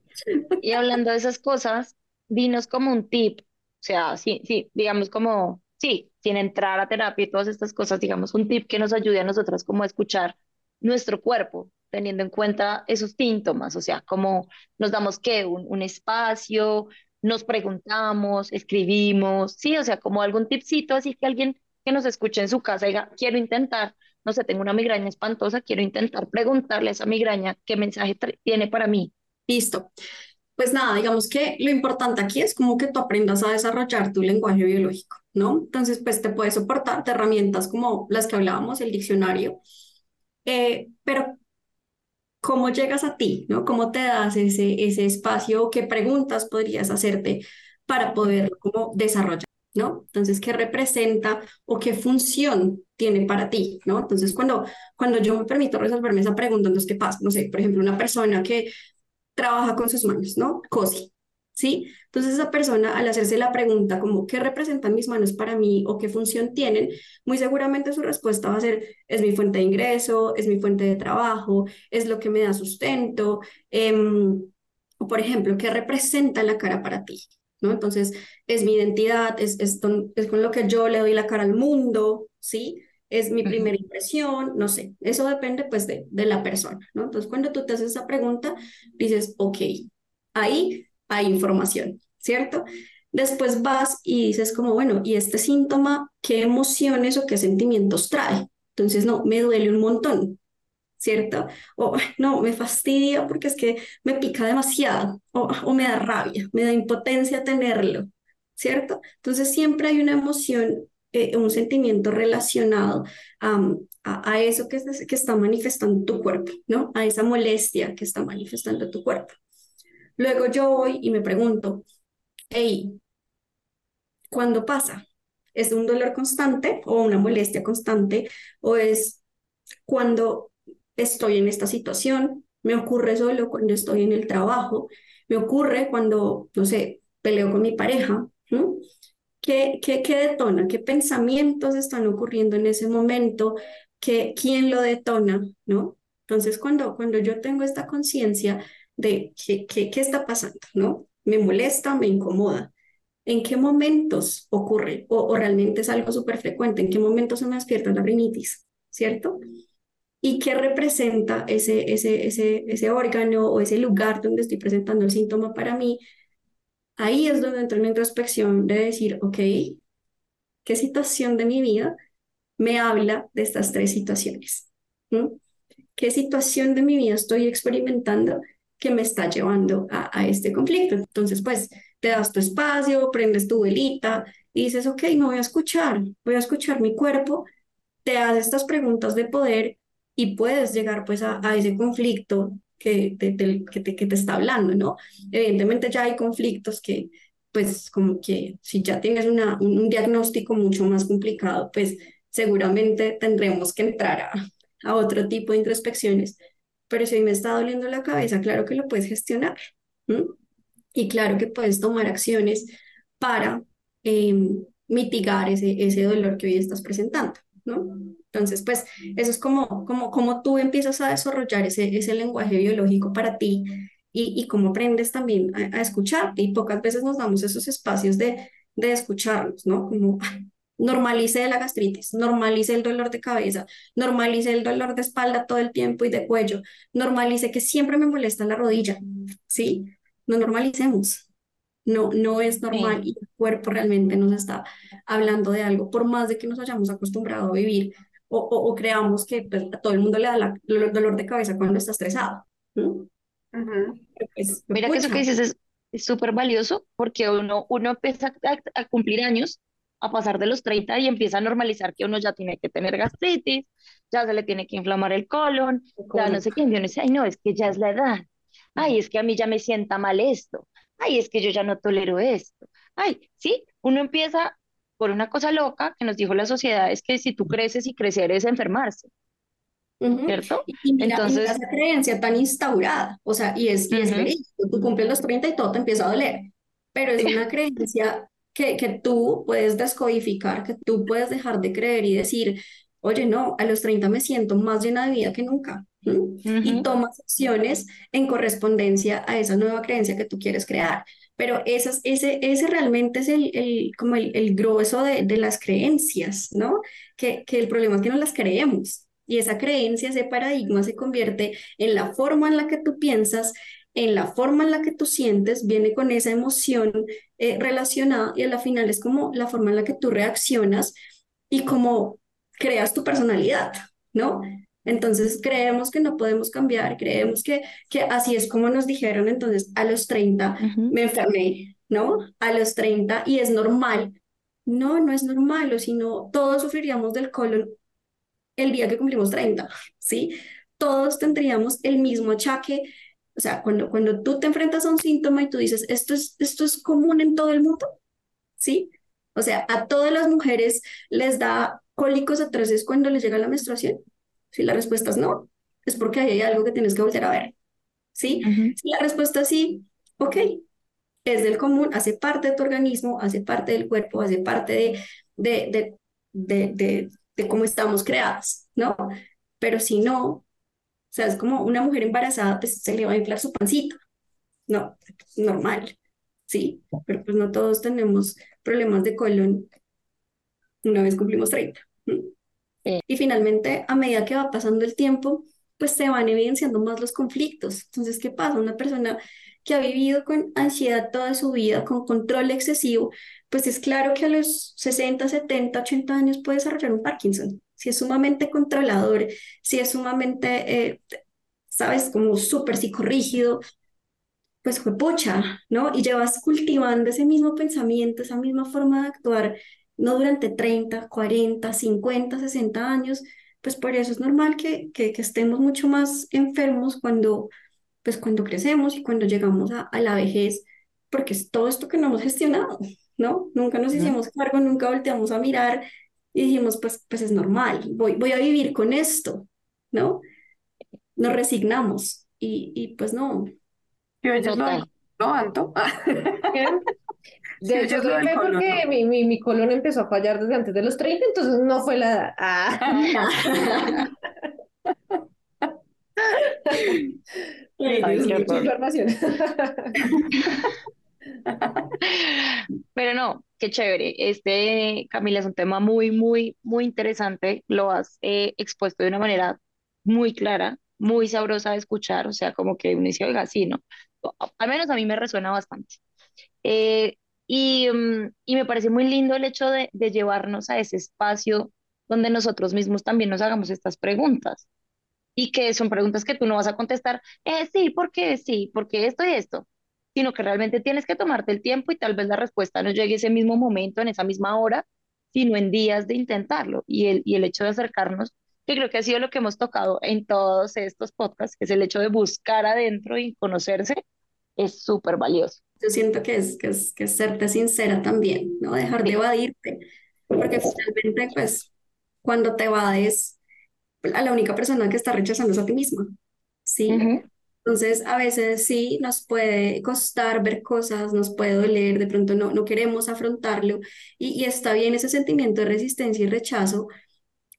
y hablando de esas cosas, dinos como un tip, o sea, sí, sí, digamos como, sí, sin entrar a terapia y todas estas cosas, digamos un tip que nos ayude a nosotras como a escuchar nuestro cuerpo, teniendo en cuenta esos síntomas, o sea, como nos damos qué, un, un espacio, nos preguntamos, escribimos, sí, o sea, como algún tipcito, así que alguien que nos escuche en su casa diga, quiero intentar, no sé, tengo una migraña espantosa, quiero intentar preguntarle a esa migraña qué mensaje tiene para mí. Listo. Pues nada, digamos que lo importante aquí es como que tú aprendas a desarrollar tu lenguaje biológico, ¿no? Entonces, pues te puede soportar de herramientas como las que hablábamos, el diccionario, eh, pero ¿cómo llegas a ti, ¿no? ¿Cómo te das ese, ese espacio? ¿Qué preguntas podrías hacerte para poder como desarrollar, ¿no? Entonces, ¿qué representa o qué función tiene para ti, ¿no? Entonces, cuando, cuando yo me permito resolverme esa pregunta, entonces, ¿qué pasa? No sé, por ejemplo, una persona que trabaja con sus manos, ¿no? Cose, ¿sí? Entonces esa persona al hacerse la pregunta como ¿qué representan mis manos para mí o qué función tienen? Muy seguramente su respuesta va a ser es mi fuente de ingreso, es mi fuente de trabajo, es lo que me da sustento, em, o por ejemplo, ¿qué representa la cara para ti? ¿No? Entonces, es mi identidad, es, es con lo que yo le doy la cara al mundo, ¿sí? Es mi primera impresión, no sé, eso depende pues de, de la persona, ¿no? Entonces, cuando tú te haces esa pregunta, dices, ok, ahí hay información, ¿cierto? Después vas y dices como, bueno, ¿y este síntoma qué emociones o qué sentimientos trae? Entonces, no, me duele un montón, ¿cierto? O "Ay, no, me fastidia porque es que me pica demasiado, o, o me da rabia, me da impotencia tenerlo, ¿cierto? Entonces, siempre hay una emoción, eh, un sentimiento relacionado am, a, a eso que, que está manifestando tu cuerpo, ¿no? A esa molestia que está manifestando tu cuerpo. Luego yo voy y me pregunto, hey, ¿cuándo pasa? ¿Es un dolor constante o una molestia constante? ¿O es cuando estoy en esta situación? ¿Me ocurre solo cuando estoy en el trabajo? ¿Me ocurre cuando, no sé, peleo con mi pareja? ¿no? ¿Qué, qué, qué detona? ¿Qué pensamientos están ocurriendo en ese momento? ¿Qué, quién lo detona? ¿No? Entonces, cuando, cuando yo tengo esta conciencia de qué, qué, qué está pasando, ¿no? Me molesta, me incomoda. ¿En qué momentos ocurre? O, o realmente es algo súper frecuente. ¿En qué momentos se me despierta la rinitis? ¿Cierto? ¿Y qué representa ese, ese, ese, ese órgano o ese lugar donde estoy presentando el síntoma para mí? Ahí es donde entra una introspección de decir, ok, ¿qué situación de mi vida me habla de estas tres situaciones? ¿Mm? ¿Qué situación de mi vida estoy experimentando que me está llevando a, este conflicto? Entonces, pues, te das tu espacio, prendes tu velita y dices, ok, me voy a escuchar, voy a escuchar mi cuerpo, te haces estas preguntas de poder y puedes llegar pues a ese conflicto que te, te- que te, que te está hablando, ¿no? Evidentemente ya hay conflictos que, pues, como que si ya tienes una, un diagnóstico mucho más complicado, pues seguramente tendremos que entrar a, a otro tipo de introspecciones. Pero si me está doliendo la cabeza, claro que lo puedes gestionar. ¿m? Y claro que puedes tomar acciones para em, mitigar ese, ese dolor que hoy estás presentando, ¿no? Entonces, pues eso es como, como, como tú empiezas a desarrollar ese, ese lenguaje biológico para ti y, y cómo aprendes también a, a escucharte. Y pocas veces nos damos esos espacios de, de escucharnos, ¿no? Como "Ay, normalice la gastritis, normalice el dolor de cabeza, normalice el dolor de espalda todo el tiempo y de cuello, normalice que siempre me molesta la rodilla, ¿sí? No normalicemos. No, no es normal Sí. y el cuerpo realmente nos está hablando de algo, por más de que nos hayamos acostumbrado a vivir o, o, creamos que pues, a todo el mundo le da la, dolor de cabeza cuando está estresado. Pues, Mira que eso que dices es súper valioso porque uno, uno empieza a, cumplir años, a pasar de los 30 y empieza a normalizar que uno ya tiene que tener gastritis, ya se le tiene que inflamar el colon, ya no sé quién, yo no sé, ay no, es que ya es la edad, ay, es que a mí ya me sienta mal esto, ay, es que yo ya no tolero esto, ay, sí, uno empieza por una cosa loca que nos dijo la sociedad, es que si tú creces y crecer es enfermarse. ¿Cierto? Y, Entonces, esa creencia tan instaurada, o sea, y es, y es tú cumples los 30 y todo te empieza a doler, pero es una creencia que, que tú puedes descodificar, que tú puedes dejar de creer y decir, oye, no, a los 30 me siento más llena de vida que nunca. Y tomas acciones en correspondencia a esa nueva creencia que tú quieres crear. Pero esas, ese, ese realmente es el, el como el, el grueso de, de, las creencias, ¿no? Que, que el problema es que no las creemos. Y esa creencia, ese paradigma se convierte en la forma en la que tú piensas, en la forma en la que tú sientes, viene con esa emoción eh, relacionada y a la final es como la forma en la que tú reaccionas y cómo creas tu personalidad, ¿no? Entonces creemos que no podemos cambiar, creemos que, que así es como nos dijeron, entonces a los 30 me enfermé, ¿no? A los 30 y es normal. No, no es normal, o si no, todos sufriríamos del colon el día que cumplimos 30, ¿sí? Todos tendríamos el mismo achaque. O sea, cuando, cuando tú te enfrentas a un síntoma y tú dices, esto es, esto es común en todo el mundo, ¿sí? O sea, a todas las mujeres les da cólicos atroces cuando les llega la menstruación. Si la respuesta es no, es porque hay algo que tienes que volver a ver, ¿sí? Si la respuesta es sí, ok, es del común, hace parte de tu organismo, hace parte del cuerpo, hace parte de, de, de, de de cómo estamos creadas, ¿no? Pero si no, o sea, es como una mujer embarazada, pues se le va a inflar su pancita, no, normal, sí, pero pues no todos tenemos problemas de colon una vez cumplimos 30. Y finalmente, a medida que va pasando el tiempo, pues se van evidenciando más los conflictos. Entonces, ¿qué pasa? Una persona que ha vivido con ansiedad toda su vida, con control excesivo, pues es claro que a los 60, 70, 80 años puede desarrollar un Parkinson. Si es sumamente controlador, si es sumamente, eh, sabes, como súper psicorrígido, pues fue pocha, ¿no? Y llevas cultivando ese mismo pensamiento, esa misma forma de actuar, no durante 30, 40, 50, 60 años, pues por eso es normal que, que, que estemos mucho más enfermos cuando, pues cuando crecemos y cuando llegamos a, a la vejez, porque es todo esto que no hemos gestionado. ¿no? Nunca nos hicimos cargo, nunca volteamos a mirar y dijimos, pues, pues es normal, voy, voy a vivir con esto, ¿no? Nos resignamos y, y pues no. Yo ya no, no, Anto. De hecho, creo que porque mi, mi, mi, colon empezó a fallar desde antes de los 30, entonces no fue la edad. Ah. Ay, información. Pero no, qué chévere. Este, Camila, es un tema muy, muy, muy interesante. Lo has eh, expuesto de una manera muy clara, muy sabrosa de escuchar. O sea, como que uno dice, oiga, sí, ¿no? Al menos a mí me resuena bastante. Eh, y, mm, y, me parece muy lindo el hecho de, de llevarnos a ese espacio donde nosotros mismos también nos hagamos estas preguntas. Y que son preguntas que tú no vas a contestar, eh, sí, porque sí, porque esto y esto sino que realmente tienes que tomarte el tiempo y tal vez la respuesta no llegue ese mismo momento, en esa misma hora, sino en días de intentarlo. Y el, y el hecho de acercarnos, que creo que ha sido lo que hemos tocado en todos estos podcasts, que es el hecho de buscar adentro y conocerse, es súper valioso. Yo siento que es, que es, que serte sincera también, ¿no? Dejar de evadirte, porque finalmente, pues, cuando te evades, a la única persona que está rechazando es a ti misma, ¿sí? Entonces, a veces sí nos puede costar ver cosas, nos puede doler, de pronto no, no queremos afrontarlo y, y está bien ese sentimiento de resistencia y rechazo,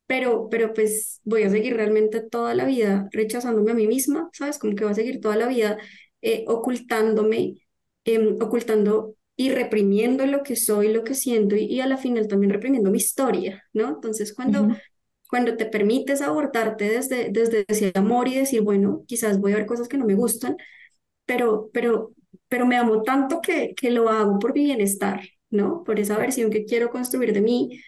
pero, pero pues voy a seguir realmente toda la vida rechazándome a mí misma, ¿sabes? Como que voy a seguir toda la vida eh, ocultándome, em, ocultando y reprimiendo lo que soy, lo que siento y, y, a la final también reprimiendo mi historia, ¿no? Entonces, cuando cuando te permites abordarte desde, desde ese amor y decir, bueno, quizás voy a ver cosas que no me gustan, pero, pero, pero me amo tanto que, que lo hago por mi bienestar, ¿no? Por esa versión que quiero construir de mí,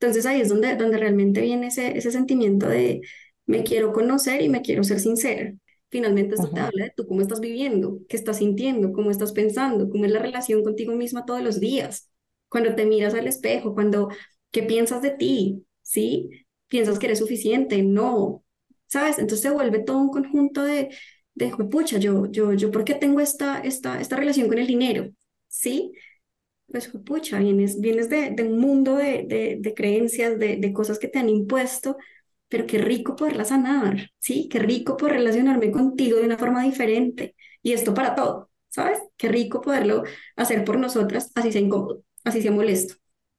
Entonces ahí es donde, donde realmente viene ese, ese sentimiento de me quiero conocer y me quiero ser sincera. Finalmente esto te habla de tú cómo estás viviendo, qué estás sintiendo, cómo estás pensando, cómo es la relación contigo misma todos los días. Cuando te miras al espejo, cuando, ¿qué piensas de ti? ¿Sí? ¿Piensas que eres suficiente? No. ¿Sabes? Entonces se vuelve todo un conjunto de, de pucha, yo, yo, yo, ¿por qué tengo esta, esta, esta relación con el dinero? ¿Sí? Pues, pucha, vienes, vienes de, de un mundo de, de, de creencias, de, de cosas que te han impuesto, pero qué rico poderla sanar, ¿sí? Qué rico poder relacionarme contigo de una forma diferente. Y esto para todo, ¿sabes? Qué rico poderlo hacer por nosotras, así sea incómodo, así sea molesto.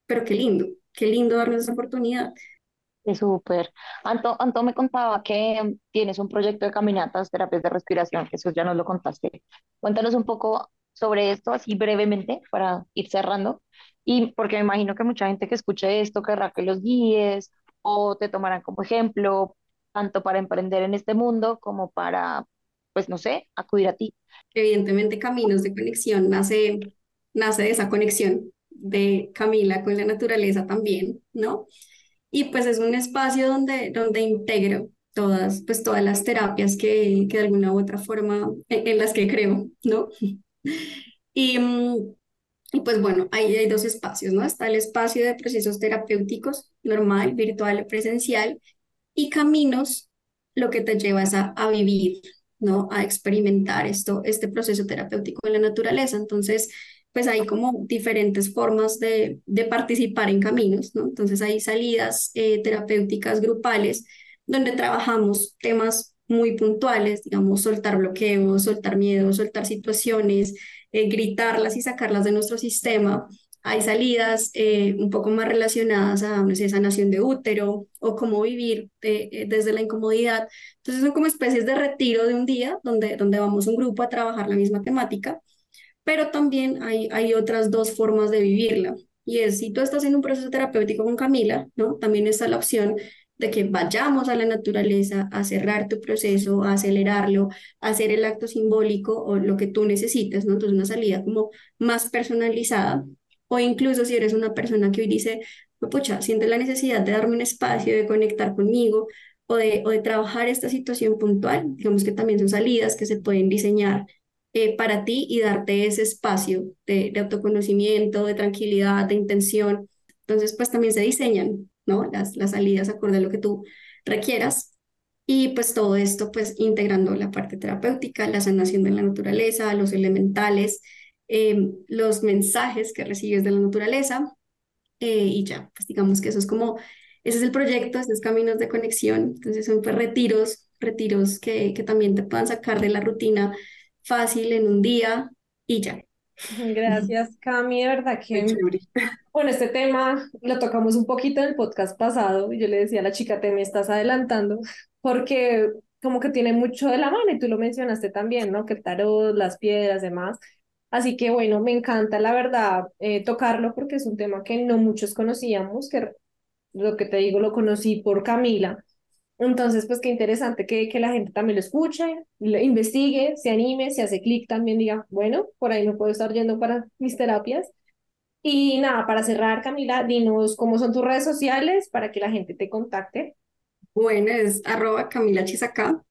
Pero qué lindo, qué lindo darnos esa oportunidad. Es súper. Anto, Anto me contaba que tienes un proyecto de caminatas, terapias de respiración, que eso ya nos lo contaste. Cuéntanos un poco sobre esto, así brevemente, para ir cerrando. Y porque me imagino que mucha gente que escuche esto querrá que los guíes o te tomarán como ejemplo, tanto para emprender en este mundo como para, pues no sé, acudir a ti. Evidentemente, Caminos de Conexión nace, nace de esa conexión de Camila con la naturaleza también, ¿no? Y pues es un espacio donde, donde integro todas, pues todas las terapias que, que de alguna u otra forma en, las que creo, ¿no? Y, mm, y pues bueno, ahí hay dos espacios, ¿no? Está el espacio de procesos terapéuticos, normal, virtual, presencial, y caminos, lo que te llevas a, a vivir, ¿no? A experimentar esto, este proceso terapéutico en la naturaleza. Entonces, pues hay como diferentes formas de, de participar en caminos, ¿no? Entonces hay salidas eh, terapéuticas grupales donde trabajamos temas muy puntuales, digamos, soltar bloqueos, soltar miedo, soltar situaciones, eh, gritarlas y sacarlas de nuestro sistema. Hay salidas eh, un poco más relacionadas a no sé, sanación de útero o cómo vivir eh, desde la incomodidad. Entonces son como especies de retiro de un día donde, donde vamos un grupo a trabajar la misma temática, pero también hay, hay otras dos formas de vivirla. Y es, si tú estás en un proceso terapéutico con Camila, ¿no? También está la opción de que vayamos a la naturaleza a cerrar tu proceso, a acelerarlo, a hacer el acto simbólico o lo que tú necesites, ¿no? Entonces una salida como más personalizada o incluso si eres una persona que hoy dice, pucha, siente la necesidad de darme un espacio, de conectar conmigo o de, o de trabajar esta situación puntual, digamos que también son salidas que se pueden diseñar eh, para ti y darte ese espacio de, de autoconocimiento, de tranquilidad, de intención. Entonces, pues también se diseñan ¿no? Las, salidas acorde a lo que tú requieras. Y pues todo esto, pues integrando la parte terapéutica, la sanación de la naturaleza, los elementales, em, los mensajes que recibes de la naturaleza. Eh, y ya, pues digamos que eso es como, ese es el proyecto, esos caminos de conexión. Entonces son pues retiros, retiros que, que también te puedan sacar de la rutina fácil en un día y ya. Gracias, Cami, de verdad que bueno, este tema lo tocamos un poquito en el podcast pasado y yo le decía a la chica, te me estás adelantando porque como que tiene mucho de la mano y tú lo mencionaste también, ¿no? Que el tarot, las piedras, demás. Así que bueno, me encanta la verdad eh, tocarlo porque es un tema que no muchos conocíamos, que lo que te digo lo conocí por Camila entonces, pues qué interesante que, que la gente también lo escuche, lo investigue, se anime, se hace clic también, diga, bueno, por ahí no puedo estar yendo para mis terapias. Y nada, para cerrar, Camila, dinos cómo son tus redes sociales para que la gente te contacte. Bueno, es arroba Camila Chisaca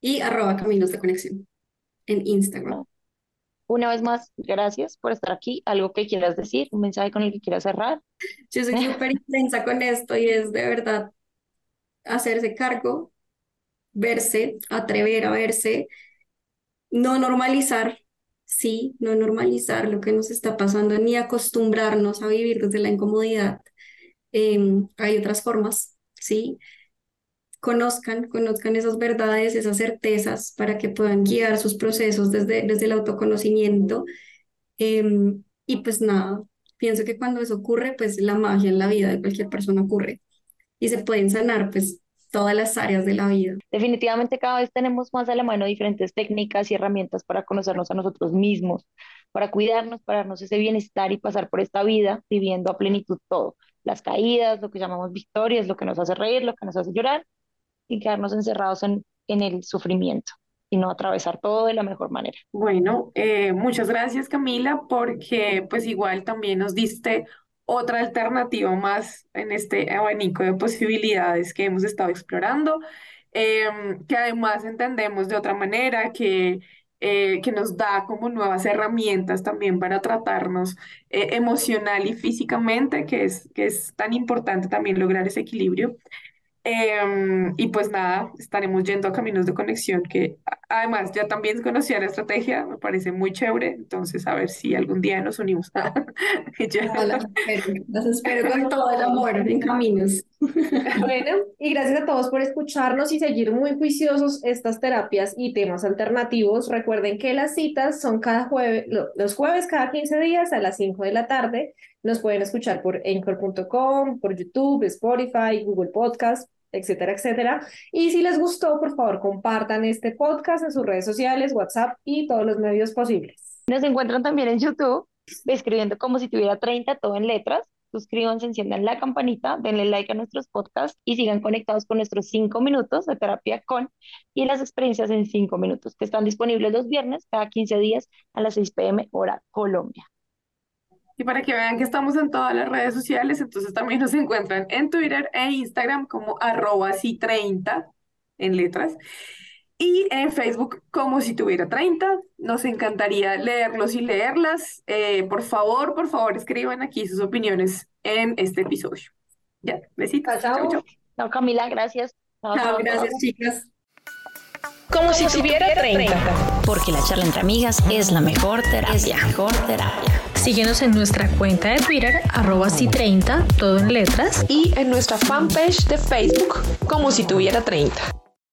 y arroba Caminos de Conexión en Instagram. Una vez más, gracias por estar aquí. ¿Algo que quieras decir? ¿Un mensaje con el que quieras cerrar? Yo soy súper intensa con esto y es de verdad hacerse cargo, verse, atrever a verse, no normalizar, sí, no normalizar lo que nos está pasando, ni acostumbrarnos a vivir desde la incomodidad. Em, hay otras formas, sí. Conozcan, conozcan esas verdades, esas certezas para que puedan guiar sus procesos desde, desde el autoconocimiento. Em, y pues nada, pienso que cuando eso ocurre, pues la magia en la vida de cualquier persona ocurre y se pueden sanar pues todas las áreas de la vida. Definitivamente cada vez tenemos más a la mano diferentes técnicas y herramientas para conocernos a nosotros mismos, para cuidarnos, para darnos ese bienestar y pasar por esta vida viviendo a plenitud todo. Las caídas, lo que llamamos victorias, lo que nos hace reír, lo que nos hace llorar y quedarnos encerrados en, en el sufrimiento y no atravesar todo de la mejor manera. Bueno, eh, muchas gracias Camila porque pues igual también nos diste otra alternativa más en este abanico de posibilidades que hemos estado explorando, em, que además entendemos de otra manera, que, eh, que nos da como nuevas herramientas también para tratarnos eh, emocional y físicamente, que es, que es tan importante también lograr ese equilibrio. Em, y pues nada, estaremos yendo a caminos de conexión que además ya también conocía la estrategia, me parece muy chévere, entonces a ver si algún día nos unimos. las espero con todo el amor en caminos. Bueno, y gracias a todos por escucharnos y seguir muy juiciosos estas terapias y temas alternativos. Recuerden que las citas son cada jueves, los jueves cada 15 días a las 5 de la tarde. Nos pueden escuchar por anchor.com, por YouTube, Spotify, Google Podcast, etcétera, etcétera. Y si les gustó, por favor, compartan este podcast en sus redes sociales, WhatsApp y todos los medios posibles. Nos encuentran también en YouTube, escribiendo como si tuviera 30, todo en letras. Suscríbanse, enciendan la campanita, denle like a nuestros podcasts y sigan conectados con nuestros 5 minutos de terapia con y las experiencias en 5 minutos, que están disponibles los viernes cada 15 días a las 6 pm hora Colombia. Y para que vean que estamos en todas las redes sociales, entonces también nos encuentran en Twitter e Instagram como arroba si 30 en letras y en Facebook como si tuviera 30. Nos encantaría leerlos y leerlas. Eh, por favor, por favor, escriban aquí sus opiniones en este episodio. Ya, besitos. Chao, chao. Chao, Camila, gracias. Chao, gracias, chicas. Como, si tuviera 30. Porque la charla entre amigas es la mejor terapia. Mejor terapia. Síguenos en nuestra cuenta de Twitter, arroba si30, todo en letras. Y en nuestra fanpage de Facebook, como si tuviera 30.